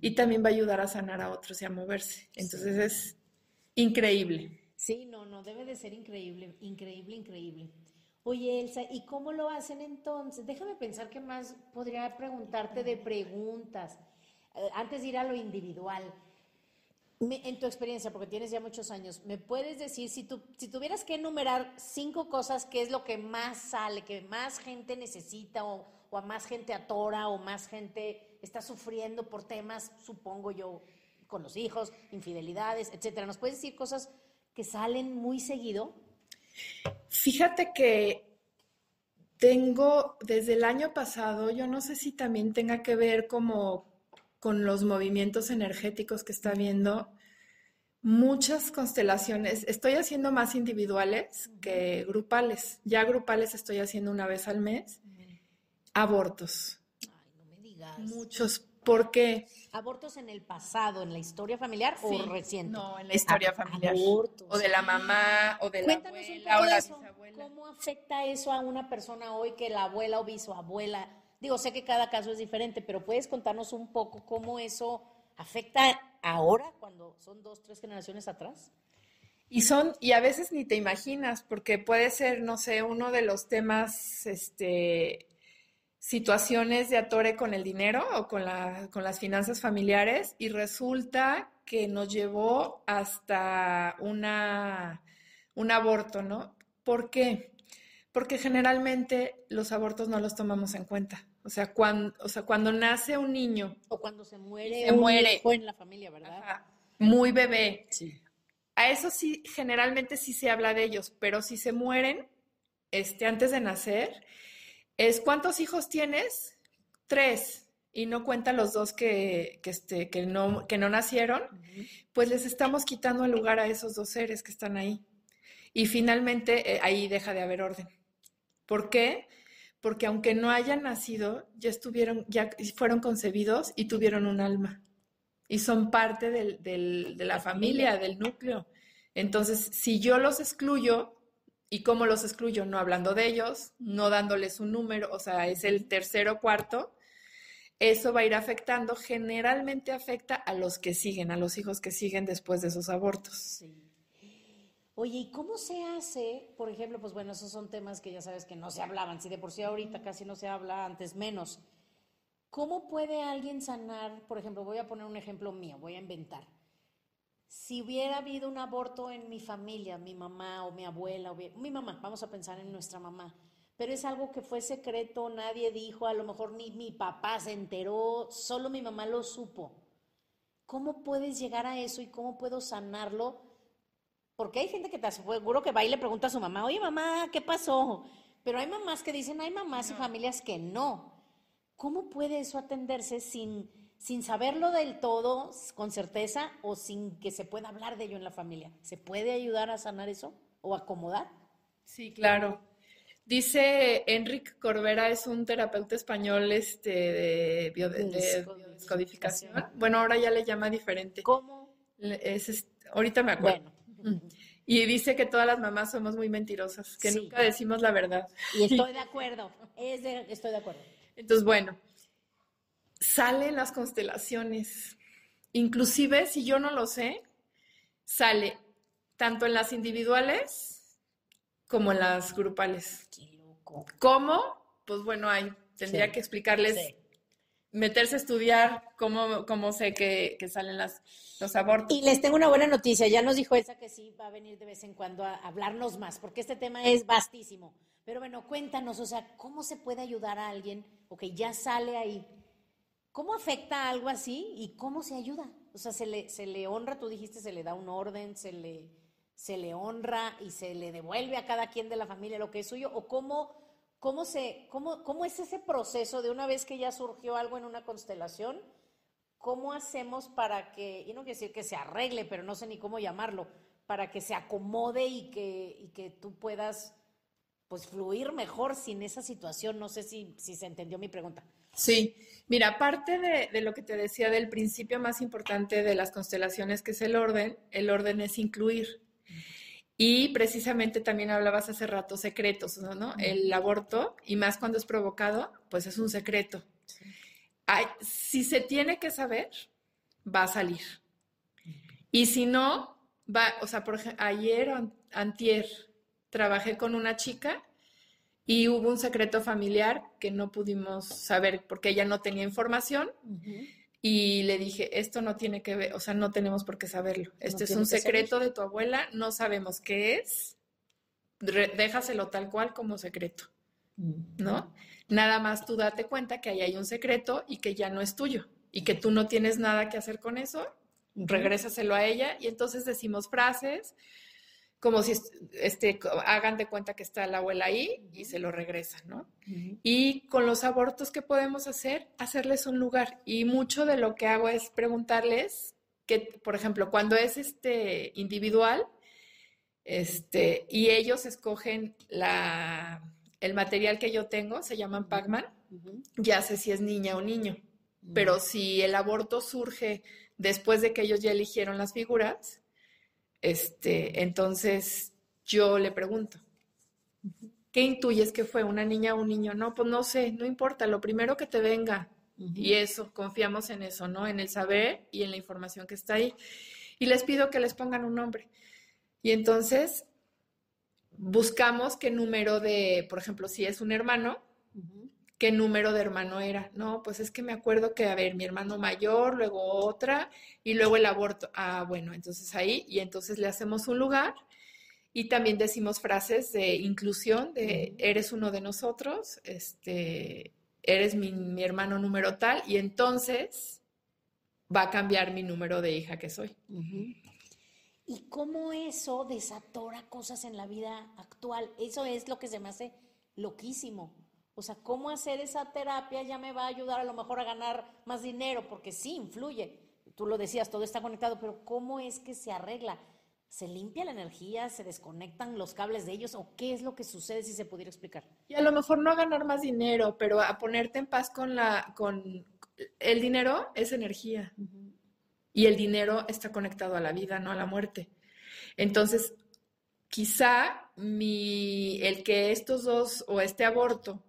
y también va a ayudar a sanar a otros y a moverse. Entonces es increíble. Sí, no, no, debe de ser increíble, increíble, increíble. Oye, Elsa, ¿y cómo lo hacen entonces? Déjame pensar qué más podría preguntarte de preguntas. Eh, antes de ir a lo individual. En tu experiencia, porque tienes ya muchos años, ¿me puedes decir si, tú, si tuvieras que enumerar cinco cosas, qué es lo que más sale, que más gente necesita o, o a más gente atora o más gente está sufriendo por temas, supongo yo, con los hijos, infidelidades, etcétera? ¿Nos puedes decir cosas que salen muy seguido? Fíjate que tengo desde el año pasado, yo no sé si también tenga que ver como con los movimientos energéticos que está habiendo, muchas constelaciones. Estoy haciendo más individuales que grupales. Ya grupales estoy haciendo una vez al mes. Abortos, Ay, no me digas. muchos. ¿Por qué? ¿Abortos en el pasado, en la historia familiar Sí, o reciente? No, en la historia Ab- familiar. abortos. O de la mamá, o de la Cuéntanos un abuela, poco o de la eso. bisabuela. ¿Cómo afecta eso a una persona hoy que la abuela o bisabuela? Digo, sé que cada caso es diferente, pero puedes contarnos un poco cómo eso afecta ahora, cuando son dos, tres generaciones atrás. Y son, y a veces ni te imaginas, porque puede ser, no sé, uno de los temas, este, situaciones de atore con el dinero o con la, con las finanzas familiares, y resulta que nos llevó hasta una, un aborto, ¿no? ¿Por qué? Porque generalmente los abortos no los tomamos en cuenta. O sea, cuando, o sea, cuando nace un niño, O cuando se muere Se un muere. hijo en la familia, ¿verdad? ajá, muy bebé, Sí. A eso sí, generalmente sí se habla de ellos, pero si se mueren este, antes de nacer, es ¿cuántos hijos tienes? Tres. Y no cuenta los dos que, que, este, que, no, que no nacieron, pues les estamos quitando el lugar a esos dos seres que están ahí. Y finalmente eh, ahí deja de haber orden. ¿Por qué? Porque aunque no hayan nacido, ya estuvieron, ya fueron concebidos y tuvieron un alma y son parte del- del- de la familia, del núcleo. Entonces, si yo los excluyo, ¿y cómo los excluyo? No hablando de ellos, no dándoles un número, o sea, es el tercero cuarto, eso va a ir afectando, generalmente afecta a los que siguen, a los hijos que siguen después de esos abortos. Sí. Oye, ¿y cómo se hace? Por ejemplo, pues bueno, esos son temas que ya sabes que no se hablaban. Si de por sí ahorita casi no se habla, antes menos. ¿Cómo puede alguien sanar? Por ejemplo, voy a poner un ejemplo mío, voy a inventar. Si hubiera habido un aborto en mi familia, mi mamá o mi abuela, o mi, mamá, vamos a pensar en nuestra mamá, pero es algo que fue secreto, nadie dijo, a lo mejor ni mi papá se enteró, solo mi mamá lo supo. ¿Cómo puedes llegar a eso y cómo puedo sanarlo? Porque hay gente que te aseguro que va y le pregunta a su mamá, oye mamá, ¿qué pasó? Pero hay mamás que dicen, hay mamás y familias que no. ¿Cómo puede eso atenderse sin, sin saberlo del todo, con certeza, o sin que se pueda hablar de ello en la familia? ¿Se puede ayudar a sanar eso o acomodar? Sí, claro. Dice Enric Corbera, es un terapeuta español este, de, bio- de- de biodescodificación. Bueno, ahora ya le llama diferente. ¿Cómo? Le- es, es- ahorita me acuerdo. Bueno, Y dice que todas las mamás somos muy mentirosas, que Sí. nunca decimos la verdad. y estoy de acuerdo, es de- estoy de acuerdo. Entonces, bueno, salen las constelaciones. Inclusive, si yo no lo sé, sale tanto en las individuales como en las grupales. Qué loco. Como pues bueno, ahí tendría que explicarles, meterse a estudiar cómo, cómo sé que, que, salen las, los abortos. Y les tengo una buena noticia, ya nos dijo esa que sí va a venir de vez en cuando a hablarnos más, porque este tema es vastísimo. Pero bueno, cuéntanos, o sea, ¿cómo se puede ayudar a alguien o que ya sale ahí? ¿Cómo afecta algo así y cómo se ayuda? O sea, se le, se le honra, tú dijiste, se le da un orden, se le, se le honra y se le devuelve a cada quien de la familia lo que es suyo, o cómo, cómo, se, cómo, cómo es ese proceso de una vez que ya surgió algo en una constelación, cómo hacemos para que, y no quiero decir que se arregle, pero no sé ni cómo llamarlo, para que se acomode y que, y que tú puedas pues fluir mejor sin esa situación. No sé si, si se entendió mi pregunta. Sí, mira, aparte de, de, lo que te decía del principio más importante de las constelaciones, que es el orden, el orden es incluir. Y precisamente también hablabas hace rato secretos, ¿no? El aborto, y más cuando es provocado, pues es un secreto. Ay, si se tiene que saber, va a salir. Y si no, va, o sea, por ejemplo, ayer o antier, trabajé con una chica y hubo un secreto familiar que no pudimos saber porque ella no tenía información. Y le dije, esto no tiene que ver, o sea, no tenemos por qué saberlo. Este es un secreto de tu abuela, no sabemos qué es. déjaselo tal cual como secreto, ¿no? Nada más tú date cuenta que ahí hay un secreto y que ya no es tuyo y que tú no tienes nada que hacer con eso, regrésaselo a ella y entonces decimos frases como si este, hagan de cuenta que está la abuela ahí y se lo regresan, ¿no? Y con los abortos que podemos hacer, hacerles un lugar. Y mucho de lo que hago es preguntarles que, por ejemplo, cuando es este individual, este, y ellos escogen la, el material que yo tengo, se llaman Pac-Man, ya sé si es niña o niño. Pero si el aborto surge después de que ellos ya eligieron las figuras, este, entonces yo le pregunto, ¿qué intuyes que fue una niña o un niño? No, pues no sé, no importa, lo primero que te venga. Y eso, confiamos en eso, ¿no? En el saber y en la información que está ahí. Y les pido que les pongan un nombre. Y entonces buscamos qué número de, por ejemplo, si es un hermano, qué número de hermano era. No, pues es que me acuerdo que, a ver, mi hermano mayor, luego otra, y luego el aborto. Ah, bueno, entonces ahí, y entonces le hacemos un lugar. Y también decimos frases de inclusión, de eres uno de nosotros, este, eres mi, mi hermano número tal, y entonces va a cambiar mi número de hija que soy. ¿Y cómo eso desatora cosas en la vida actual? Eso es lo que se me hace loquísimo. O sea, cómo hacer esa terapia ya me va a ayudar a lo mejor a ganar más dinero, porque sí, influye. Tú lo decías, todo está conectado, pero ¿cómo es que se arregla? ¿Se limpia la energía? ¿Se desconectan los cables de ellos? ¿O qué es lo que sucede si se pudiera explicar? Y a lo mejor no a ganar más dinero, pero a ponerte en paz con la, con el dinero es energía. Y el dinero está conectado a la vida, no a la muerte. Entonces, quizá mi, el que estos dos o este aborto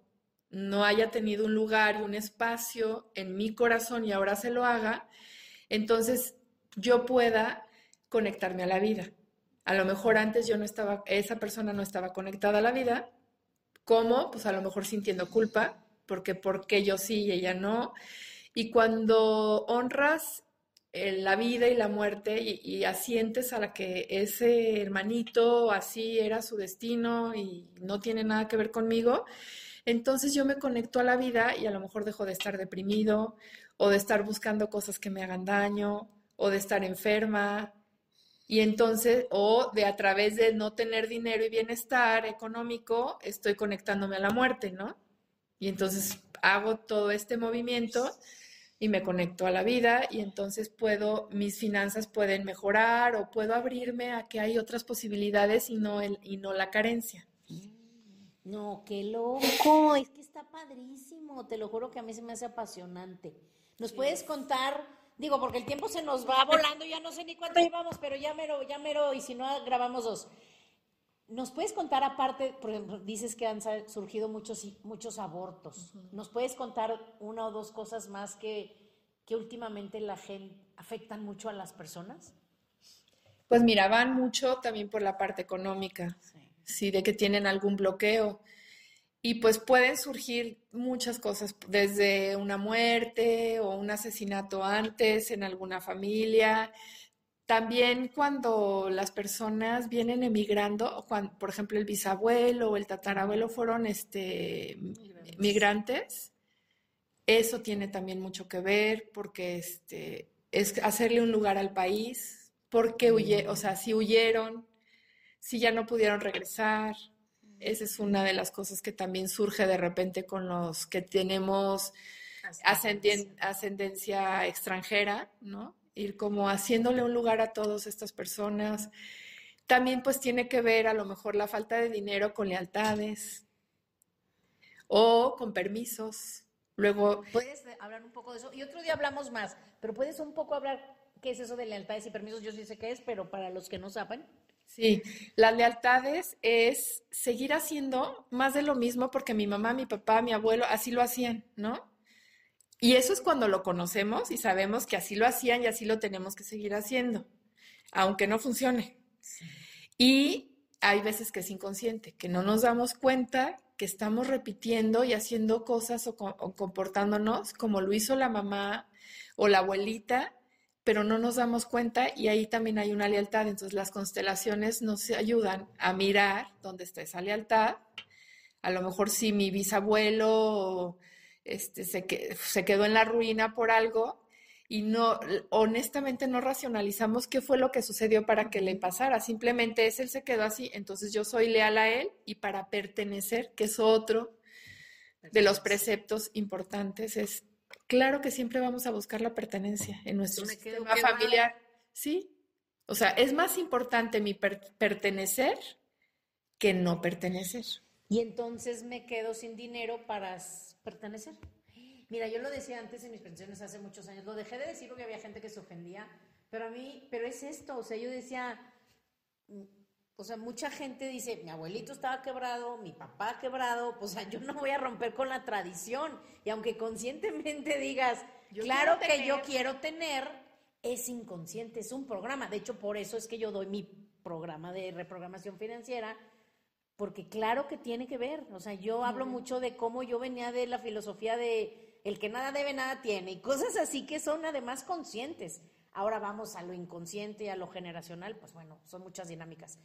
no haya tenido un lugar y un espacio en mi corazón y ahora se lo haga, entonces yo pueda conectarme a la vida. A lo mejor antes yo no estaba, esa persona no estaba conectada a la vida. ¿Cómo? Pues a lo mejor sintiendo culpa, porque porque yo sí y ella no. Y cuando honras eh, la vida y la muerte y, y, asientes a la que ese hermanito así era su destino y no tiene nada que ver conmigo, entonces yo me conecto a la vida y a lo mejor dejo de estar deprimido o de estar buscando cosas que me hagan daño o de estar enferma. Y entonces, o de a través de no tener dinero y bienestar económico, estoy conectándome a la muerte, ¿no? Y entonces hago todo este movimiento y me conecto a la vida y entonces puedo, mis finanzas pueden mejorar o puedo abrirme a que hay otras posibilidades y no, el, y no la carencia. No, qué loco, es que está padrísimo, te lo juro que a mí se me hace apasionante. ¿Nos puedes contar? Digo, porque el tiempo se nos va volando, ya no sé ni cuánto llevamos, pero ya mero, ya mero, y si no, grabamos dos. ¿Nos puedes contar aparte, por ejemplo, dices que han surgido muchos, muchos abortos? ¿Nos puedes contar una o dos cosas más que, que últimamente la gente afectan mucho a las personas? Pues mira, van mucho también por la parte económica. Sí de que tienen algún bloqueo. y pues pueden surgir muchas cosas, desde una muerte o un asesinato antes en alguna familia. También cuando las personas vienen emigrando, cuando, por ejemplo el bisabuelo o el tatarabuelo fueron este, migrantes, eso tiene también mucho que ver porque este, es hacerle un lugar al país, porque huye, o sea, si huyeron, si ya no pudieron regresar. Esa es una de las cosas que también surge de repente con los que tenemos ascendencia extranjera, ¿no? Ir como haciéndole un lugar a todas estas personas. También pues tiene que ver a lo mejor la falta de dinero con lealtades o con permisos. Luego... Puedes hablar un poco de eso. Y otro día hablamos más, pero puedes un poco hablar qué es eso de lealtades y permisos. Yo sí sé qué es, pero para los que no saben. Sí, las lealtades es seguir haciendo más de lo mismo porque mi mamá, mi papá, mi abuelo así lo hacían, ¿no? Y eso es cuando lo conocemos y sabemos que así lo hacían y así lo tenemos que seguir haciendo, aunque no funcione. Y hay veces que es inconsciente, que no nos damos cuenta que estamos repitiendo y haciendo cosas o, o comportándonos como lo hizo la mamá o la abuelita pero no nos damos cuenta y ahí también hay una lealtad. Entonces las constelaciones nos ayudan a mirar dónde está esa lealtad. A lo mejor si mi bisabuelo este, se, se quedó en la ruina por algo y no, honestamente no racionalizamos qué fue lo que sucedió para que le pasara. Simplemente es él se quedó así, entonces yo soy leal a él y para pertenecer, que es otro de los preceptos importantes, es claro que siempre vamos a buscar la pertenencia en nuestro sistema familiar. Sí. O sea, es más importante mi pertenecer que no pertenecer. Y entonces me quedo sin dinero para pertenecer. Mira, yo lo decía antes en mis pensiones hace muchos años, lo dejé de decir porque había gente que se ofendía, pero a mí, pero es esto, o sea, yo decía, o sea, mucha gente dice, mi abuelito estaba quebrado, mi papá quebrado, pues, o sea, yo no voy a romper con la tradición. Y aunque conscientemente digas, claro que yo quiero tener, es inconsciente, es un programa. De hecho, por eso es que yo doy mi programa de reprogramación financiera, porque claro que tiene que ver. O sea, yo hablo mucho de cómo yo venía de la filosofía de el que nada debe, nada tiene, y cosas así que son además conscientes. Ahora vamos a lo inconsciente, a lo generacional, pues bueno, son muchas dinámicas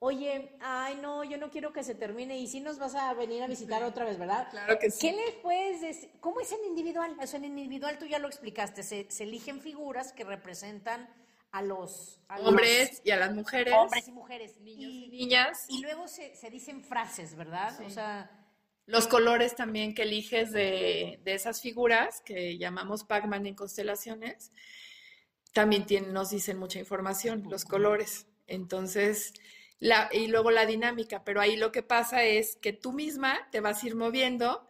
oye, ay, no, yo no quiero que se termine y si nos vas a venir a visitar otra vez, ¿verdad? Claro que sí. ¿Qué les puedes decir? ¿Cómo es en individual? Eso en individual tú ya lo explicaste, se, eligen figuras que representan a los hombres y a las mujeres. Hombres y mujeres. Niños y, niñas. Y luego se, dicen frases, ¿verdad? O sea... Los colores también que eliges de, esas figuras que llamamos Pac-Man en constelaciones, también tienen, nos dicen mucha información, los colores. Entonces, y luego la dinámica, pero ahí lo que pasa es que tú misma te vas a ir moviendo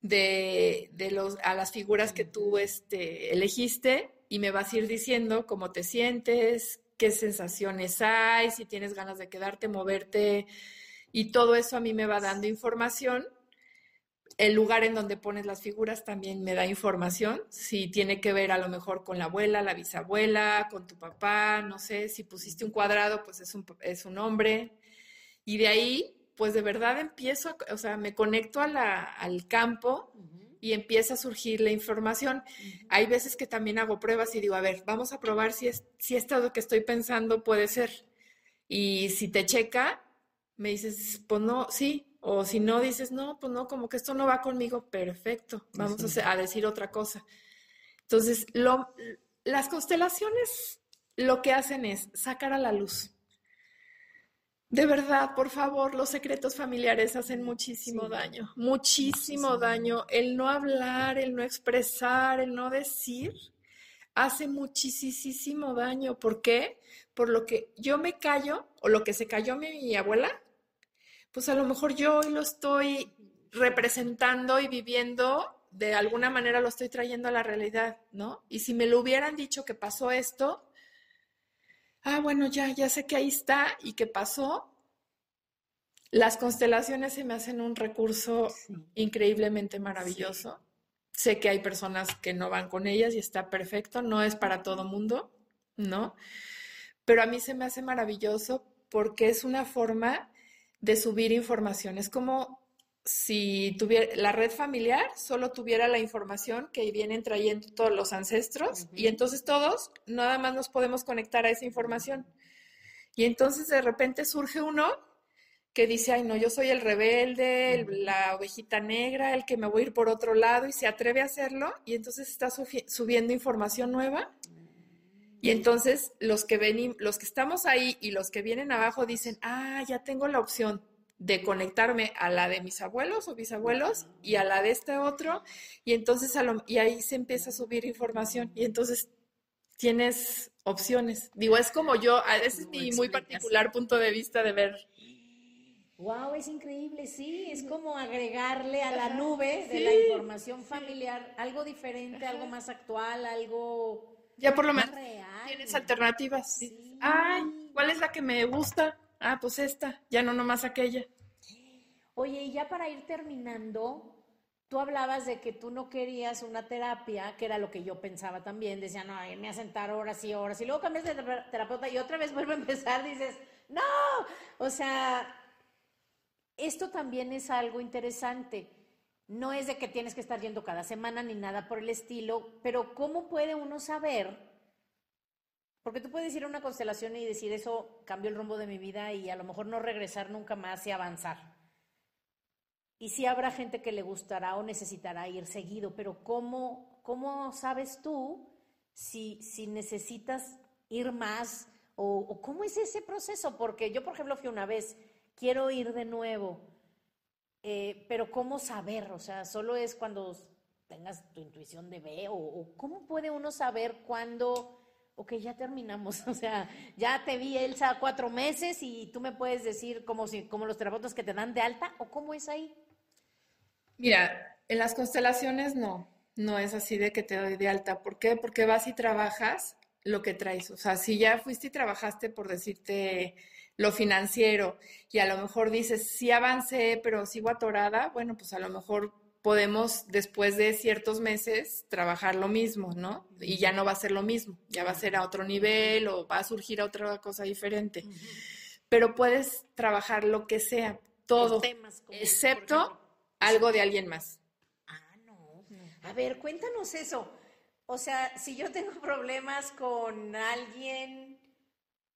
de, los, a las figuras que tú este, elegiste y me vas a ir diciendo cómo te sientes, qué sensaciones hay, si tienes ganas de quedarte, moverte, y todo eso a mí me va dando información el lugar en donde pones las figuras también me da información, si tiene que ver a lo mejor con la abuela, la bisabuela, con tu papá, no sé, si pusiste un cuadrado, pues es un, es un hombre. Y de ahí, pues de verdad empiezo, o sea, me conecto a la, al campo y empieza a surgir la información. Hay veces que también hago pruebas y digo, a ver, vamos a probar si, es, si esto lo que estoy pensando puede ser. Y si te checa, me dices, pues no, sí, o si no dices, no, pues no, como que esto no va conmigo, perfecto, vamos a, decir otra cosa. Entonces, lo, las constelaciones lo que hacen es sacar a la luz. De verdad, por favor, los secretos familiares hacen muchísimo daño, muchísimo, daño. El no hablar, el no expresar, el no decir, hace muchísimo daño. ¿Por qué? Por lo que yo me callo o lo que se cayó mi abuela, pues a lo mejor yo hoy lo estoy representando y viviendo, de alguna manera lo estoy trayendo a la realidad, ¿no? Y si me lo hubieran dicho que pasó esto, ah, bueno, ya, ya sé que ahí está y que pasó. Las constelaciones se me hacen un recurso increíblemente maravilloso. Sé que hay personas que no van con ellas y está perfecto, no es para todo mundo, ¿no? Pero a mí se me hace maravilloso porque es una forma de subir información. Es como si tuviera la red familiar solo tuviera la información que vienen trayendo todos los ancestros y entonces todos nada más nos podemos conectar a esa información. Y entonces de repente surge uno que dice, ay no, yo soy el rebelde, la ovejita negra, el que me voy a ir por otro lado y se atreve a hacerlo y entonces está subiendo información nueva. Y entonces los que, ven, los que estamos ahí y los que vienen abajo dicen, ah, ya tengo la opción de conectarme a la de mis abuelos o bisabuelos y a la de este otro, y entonces a y ahí se empieza a subir información, y entonces tienes opciones. Digo, es como yo, ese es mi muy particular punto de vista de ver. Wow, es increíble, sí, es como agregarle a la nube de la información familiar algo diferente, algo más actual, algo ya por lo menos tienes alternativas. Ay, ¿cuál es la que me gusta? Ah, pues esta, ya no nomás aquella. Oye, y ya para ir terminando, tú hablabas de que tú no querías una terapia, que era lo que yo pensaba también, decía, no, irme a sentar horas y horas, y luego cambias de terapeuta y otra vez vuelvo a empezar, dices, no, o sea, esto también es algo interesante. No es de que tienes que estar yendo cada semana ni nada por el estilo, pero ¿cómo puede uno saber? Porque tú puedes ir a una constelación y decir, eso cambió el rumbo de mi vida y a lo mejor no regresar nunca más y avanzar. Y sí habrá gente que le gustará o necesitará ir seguido, pero ¿cómo, cómo sabes tú si, si necesitas ir más o, o cómo es ese proceso? Porque yo, por ejemplo, fui una vez quiero ir de nuevo. Eh, pero ¿cómo saber? O sea, solo es cuando tengas tu intuición de ver o, cómo puede uno saber cuándo, ok, ya terminamos, o sea, ya te vi Elsa cuatro meses y tú me puedes decir como, si, como los terapeutas que te dan de alta o cómo es ahí. Mira, en las constelaciones no, no es así de que te doy de alta. ¿Por qué? Porque vas y trabajas lo que traes. O sea, si ya fuiste y trabajaste por decirte lo financiero y a lo mejor dices, sí avancé, pero sigo atorada, bueno, pues a lo mejor podemos después de ciertos meses trabajar lo mismo, ¿no? Y ya no va a ser lo mismo, ya va a ser a otro nivel o va a surgir a otra cosa diferente. Pero puedes trabajar lo que sea, todo, excepto algo de alguien más. Ah, no. A ver, cuéntanos eso. O sea, si yo tengo problemas con alguien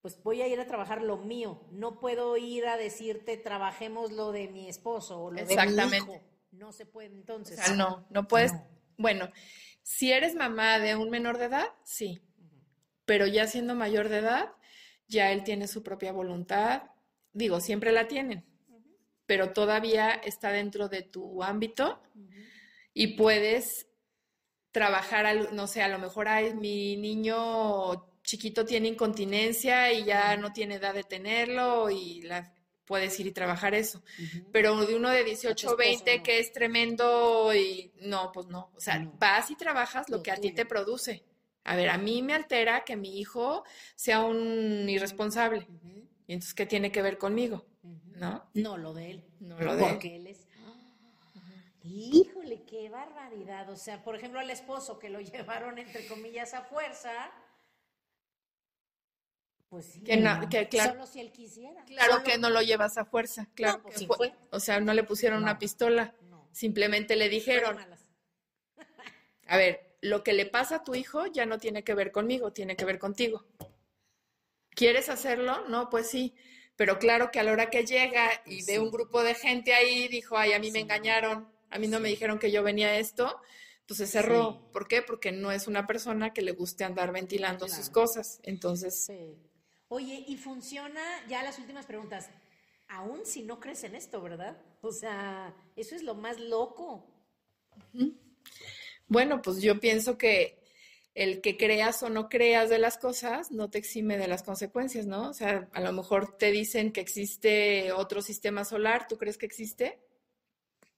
pues voy a ir a trabajar lo mío. No puedo ir a decirte trabajemos lo de mi esposo o lo de mi hijo. No se puede entonces. O sea, no, no puedes. Bueno, si eres mamá de un menor de edad, sí. Pero ya siendo mayor de edad, ya él tiene su propia voluntad. Digo, siempre la tienen, pero todavía está dentro de tu ámbito y puedes trabajar, no sé, a lo mejor hay mi niño chiquito tiene incontinencia y ya no tiene edad de tenerlo y la, puedes ir y trabajar eso. Pero de uno de 18 o 20 que es tremendo y no, pues no. O sea, vas y trabajas lo, que a ti te produce. A ver, a mí me altera que mi hijo sea un irresponsable. Y entonces, ¿qué tiene que ver conmigo? ¿No? No, lo de él. No lo de Porque él es... Híjole, qué barbaridad. O sea, por ejemplo, al esposo que lo llevaron, entre comillas, a fuerza, pues sí. Que, claro, Solo si él quisiera. Claro que no lo llevas a fuerza, claro. Pues fue. O sea, no le pusieron una pistola. Simplemente le dijeron. A ver, lo que le pasa a tu hijo ya no tiene que ver conmigo, tiene que ver contigo. ¿Quieres hacerlo? No, pues sí. Pero claro que a la hora que llega y ve un grupo de gente ahí, dijo, ay, a mí me engañaron, a mí no me dijeron que yo venía a esto, entonces cerró. ¿Por qué? Porque no es una persona que le guste andar ventilando sus cosas. Entonces, Oye, y funciona, ya las últimas preguntas, aún si no crees en esto, ¿verdad? O sea, eso es lo más loco. Bueno, pues yo pienso que el que creas o no creas de las cosas no te exime de las consecuencias, ¿no? O sea, a lo mejor te dicen que existe otro sistema solar, ¿tú crees que existe?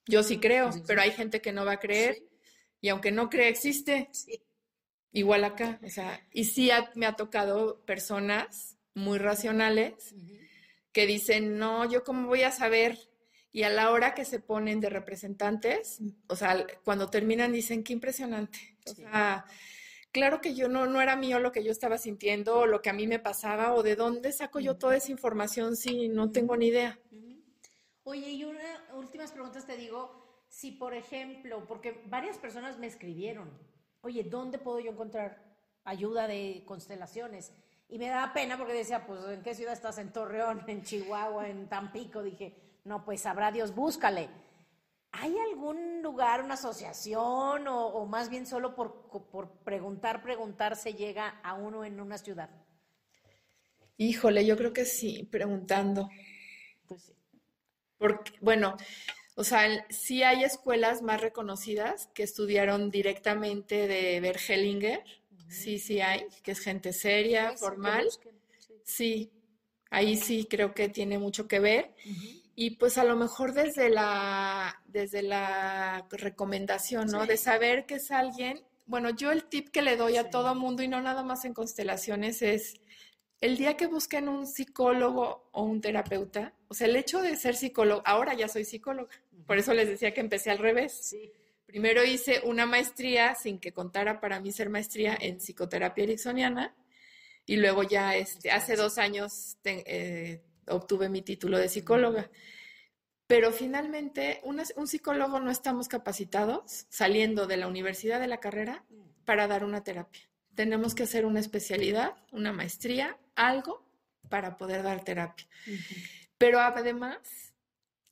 Yo sí creo, pues pero hay gente que no va a creer y aunque no cree existe. Igual acá, o sea, y sí me ha tocado personas muy racionales que dicen, no, yo cómo voy a saber. Y a la hora que se ponen de representantes, o sea, cuando terminan dicen, qué impresionante. O sea, claro que yo no, no era mío lo que yo estaba sintiendo o lo que a mí me pasaba o de dónde saco yo toda esa información si no tengo ni idea. Oye, y una últimas preguntas te digo, si por ejemplo, porque varias personas me escribieron, oye, ¿dónde puedo yo encontrar ayuda de constelaciones? Y me daba pena porque decía, pues, ¿en qué ciudad estás? En Torreón, en Chihuahua, en Tampico. Dije, no, pues sabrá Dios, búscale. ¿Hay algún lugar, una asociación o, o más bien solo por, por, preguntar, preguntar se llega a uno en una ciudad? Híjole, yo creo que sí, preguntando. Pues sí. Porque, bueno, o sea, sí hay escuelas más reconocidas que estudiaron directamente de Bergelinger. Sí, sí hay, que es gente seria, formal. Sí. ahí sí creo que tiene mucho que ver. Y pues a lo mejor desde la, desde la recomendación, ¿no? De saber que es alguien. Bueno, yo el tip que le doy a todo mundo y no nada más en constelaciones es el día que busquen un psicólogo o un terapeuta, o sea, el hecho de ser psicólogo, ahora ya soy psicóloga, por eso les decía que empecé al revés. Primero hice una maestría, sin que contara para mí ser maestría, en psicoterapia ericksoniana, y luego ya este, hace dos años eh, obtuve mi título de psicóloga. Pero finalmente, un psicólogo no estamos capacitados saliendo de la universidad de la carrera para dar una terapia. Tenemos que hacer una especialidad, una maestría, algo para poder dar terapia. Pero además,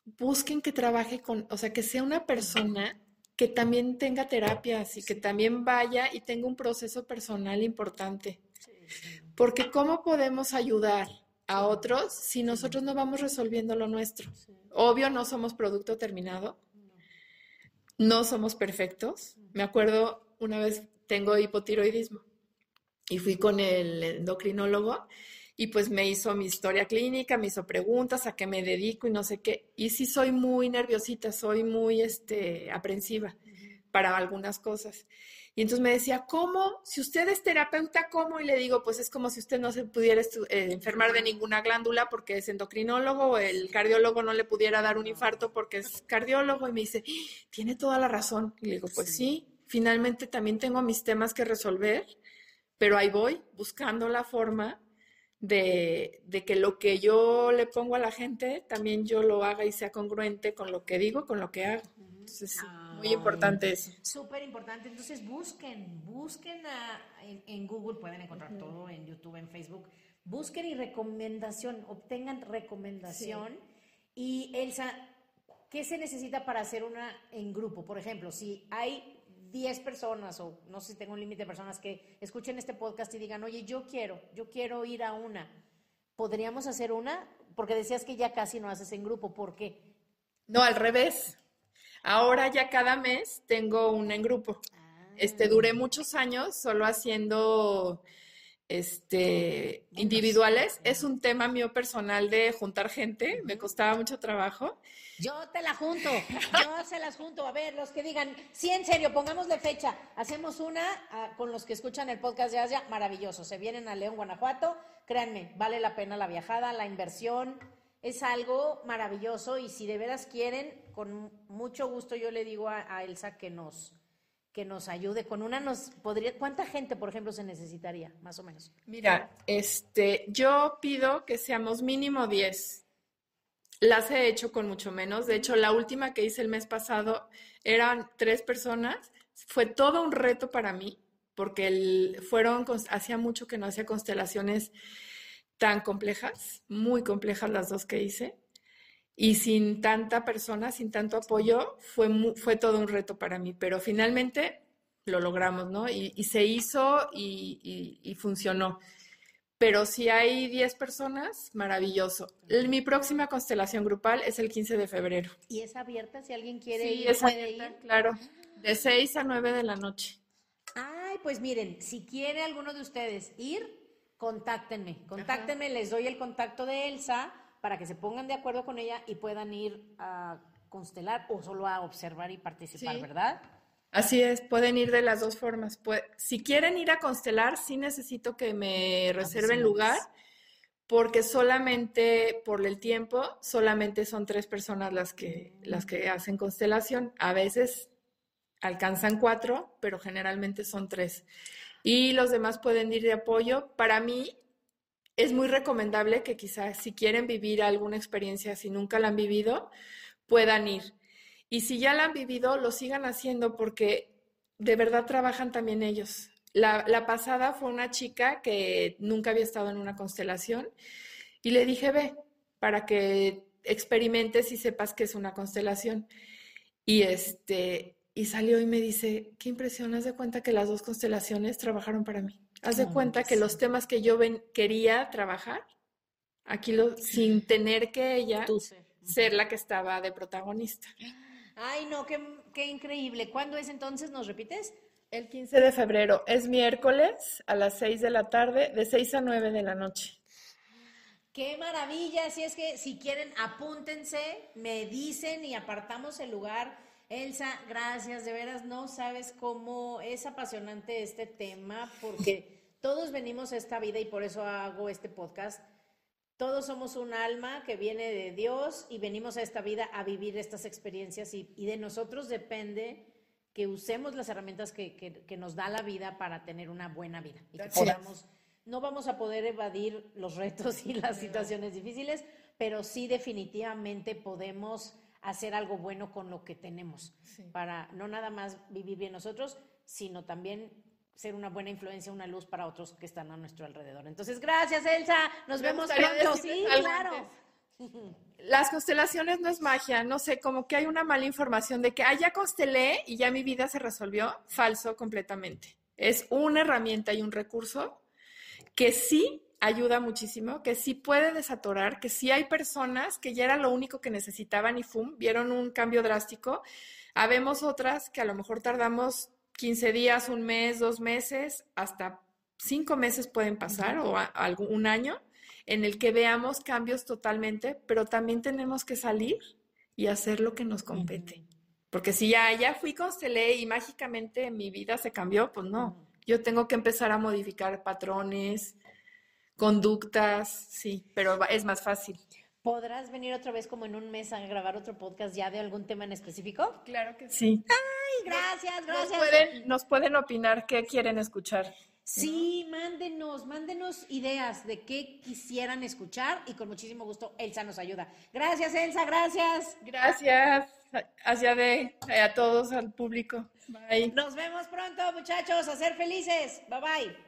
busquen que trabaje con, o sea, que sea una persona que también tenga terapias y que también vaya y tenga un proceso personal importante. Porque ¿cómo podemos ayudar a otros si nosotros no vamos resolviendo lo nuestro. Obvio, no somos producto terminado, no. Somos perfectos. Me acuerdo una vez tengo hipotiroidismo y fui con el endocrinólogo y pues me hizo mi historia clínica, me hizo preguntas a qué me dedico y no sé qué. Y sí soy muy nerviosita, soy muy este, aprensiva para algunas cosas. Y entonces me decía, ¿cómo? Si usted es terapeuta, ¿cómo? Y le digo, pues es como si usted no se pudiera eh, enfermar de ninguna glándula porque es endocrinólogo, el cardiólogo no le pudiera dar un infarto porque es cardiólogo. Y me dice, tiene toda la razón. Y le digo, pues sí, finalmente también tengo mis temas que resolver, pero ahí voy, buscando la forma de, de, que lo que yo le pongo a la gente, también yo lo haga y sea congruente con lo que digo, con lo que hago. Entonces, muy importante eso. Súper importante. Entonces, busquen, busquen en, Google, pueden encontrar todo, en YouTube, en Facebook. Busquen y recomendación, obtengan recomendación. Y Elsa, ¿qué se necesita para hacer una en grupo? Por ejemplo, si hay 10 personas o no sé si tengo un límite de personas que escuchen este podcast y digan, oye, yo quiero, yo quiero ir a una. ¿Podríamos hacer una? Porque decías que ya casi no haces en grupo. ¿Por qué? No, al revés. Ahora ya cada mes tengo una en grupo. Este, ah. duré muchos años solo haciendo este, individuales. Es un tema mío personal de juntar gente, me costaba mucho trabajo. Yo te la junto, yo se las junto. A ver, los que digan, sí, en serio, pongámosle fecha. Hacemos una ah, con los que escuchan el podcast de Asia, maravilloso. Se vienen a León, Guanajuato. Créanme, vale la pena la viajada, la inversión es algo maravilloso y si de veras quieren, con mucho gusto yo le digo a, Elsa que nos que nos ayude con una nos podría ¿cuánta gente por ejemplo se necesitaría más o menos? Mira, este yo pido que seamos mínimo 10. Las he hecho con mucho menos. De hecho, la última que hice el mes pasado eran tres personas. Fue todo un reto para mí porque el, fueron hacía mucho que no hacía constelaciones tan complejas, muy complejas las dos que hice. Y sin tanta persona, sin tanto apoyo, fue, fue todo un reto para mí, pero finalmente lo logramos, ¿no? Y, se hizo y, funcionó. Pero si hay 10 personas, maravilloso. Mi próxima constelación grupal es el 15 de febrero. ¿Y es abierta si alguien quiere sí, ir? Es abierta, claro. De 6 a 9 de la noche. Ay, pues miren, si quiere alguno de ustedes ir, contáctenme, contáctenme, les doy el contacto de Elsa para que se pongan de acuerdo con ella y puedan ir a constelar o solo a observar y participar, ¿verdad? Así es, pueden ir de las dos formas. si quieren ir a constelar, sí necesito que me reserven lugar, porque solamente por el tiempo, solamente son tres personas las que, las que hacen constelación. A veces alcanzan cuatro, pero generalmente son tres y los demás pueden ir de apoyo. Para mí, es muy recomendable que quizás si quieren vivir alguna experiencia, si nunca la han vivido, puedan ir. Y si ya la han vivido, lo sigan haciendo porque de verdad trabajan también ellos. La, pasada fue una chica que nunca había estado en una constelación y le dije, ve, para que experimentes y sepas que es una constelación. Y este, y salió y me dice, qué impresión, haz de cuenta que las dos constelaciones trabajaron para mí. Haz de cuenta que los temas que yo ven, quería trabajar, aquí lo, sin tener que ella ser la que estaba de protagonista. Ay, no, qué, qué increíble. ¿Cuándo es entonces? ¿Nos repites? El 15 de febrero, es miércoles a las 6 de la tarde, de 6 a 9 de la noche. Qué maravilla, así es que si quieren apúntense, me dicen y apartamos el lugar. Elsa, gracias, de veras no sabes cómo es apasionante este tema porque todos venimos a esta vida y por eso hago este podcast. Todos somos un alma que viene de Dios y venimos a esta vida a vivir estas experiencias y, de nosotros depende que usemos las herramientas que, que, nos da la vida para tener una buena vida y que podamos no vamos a poder evadir los retos y las situaciones difíciles, pero sí definitivamente podemos hacer algo bueno con lo que tenemos, para no nada más vivir bien nosotros, sino también ser una buena influencia, una luz para otros que están a nuestro alrededor. Entonces, gracias Elsa, nos vemos pronto. Sí, claro. Las constelaciones no es magia, no sé, como que hay una mala información de que, ah, ya constelé y ya mi vida se resolvió. Falso completamente. Es una herramienta y un recurso que sí ayuda muchísimo, que sí puede desatorar, que sí hay personas que ya era lo único que necesitaban y ¡fum! vieron un cambio drástico. Habemos otras que a lo mejor tardamos 15 días, un mes, dos meses, hasta cinco meses pueden pasar o algún, un año en el que veamos cambios totalmente, pero también tenemos que salir y hacer lo que nos compete. Porque si ya, ya fui, constelé y mágicamente mi vida se cambió, pues no. Yo tengo que empezar a modificar patrones, conductas, sí, pero es más fácil. ¿Podrás venir otra vez como en un mes a grabar otro podcast ya de algún tema en específico? Claro que sí. Ay, gracias, gracias. Nos pueden, nos pueden opinar qué quieren escuchar. Sí, mándenos, mándenos ideas de qué quisieran escuchar y con muchísimo gusto Elsa nos ayuda. Gracias, Elsa, gracias. Gracias hacia de a todos, al público. Bye. Nos vemos pronto, muchachos, a ser felices. Bye bye.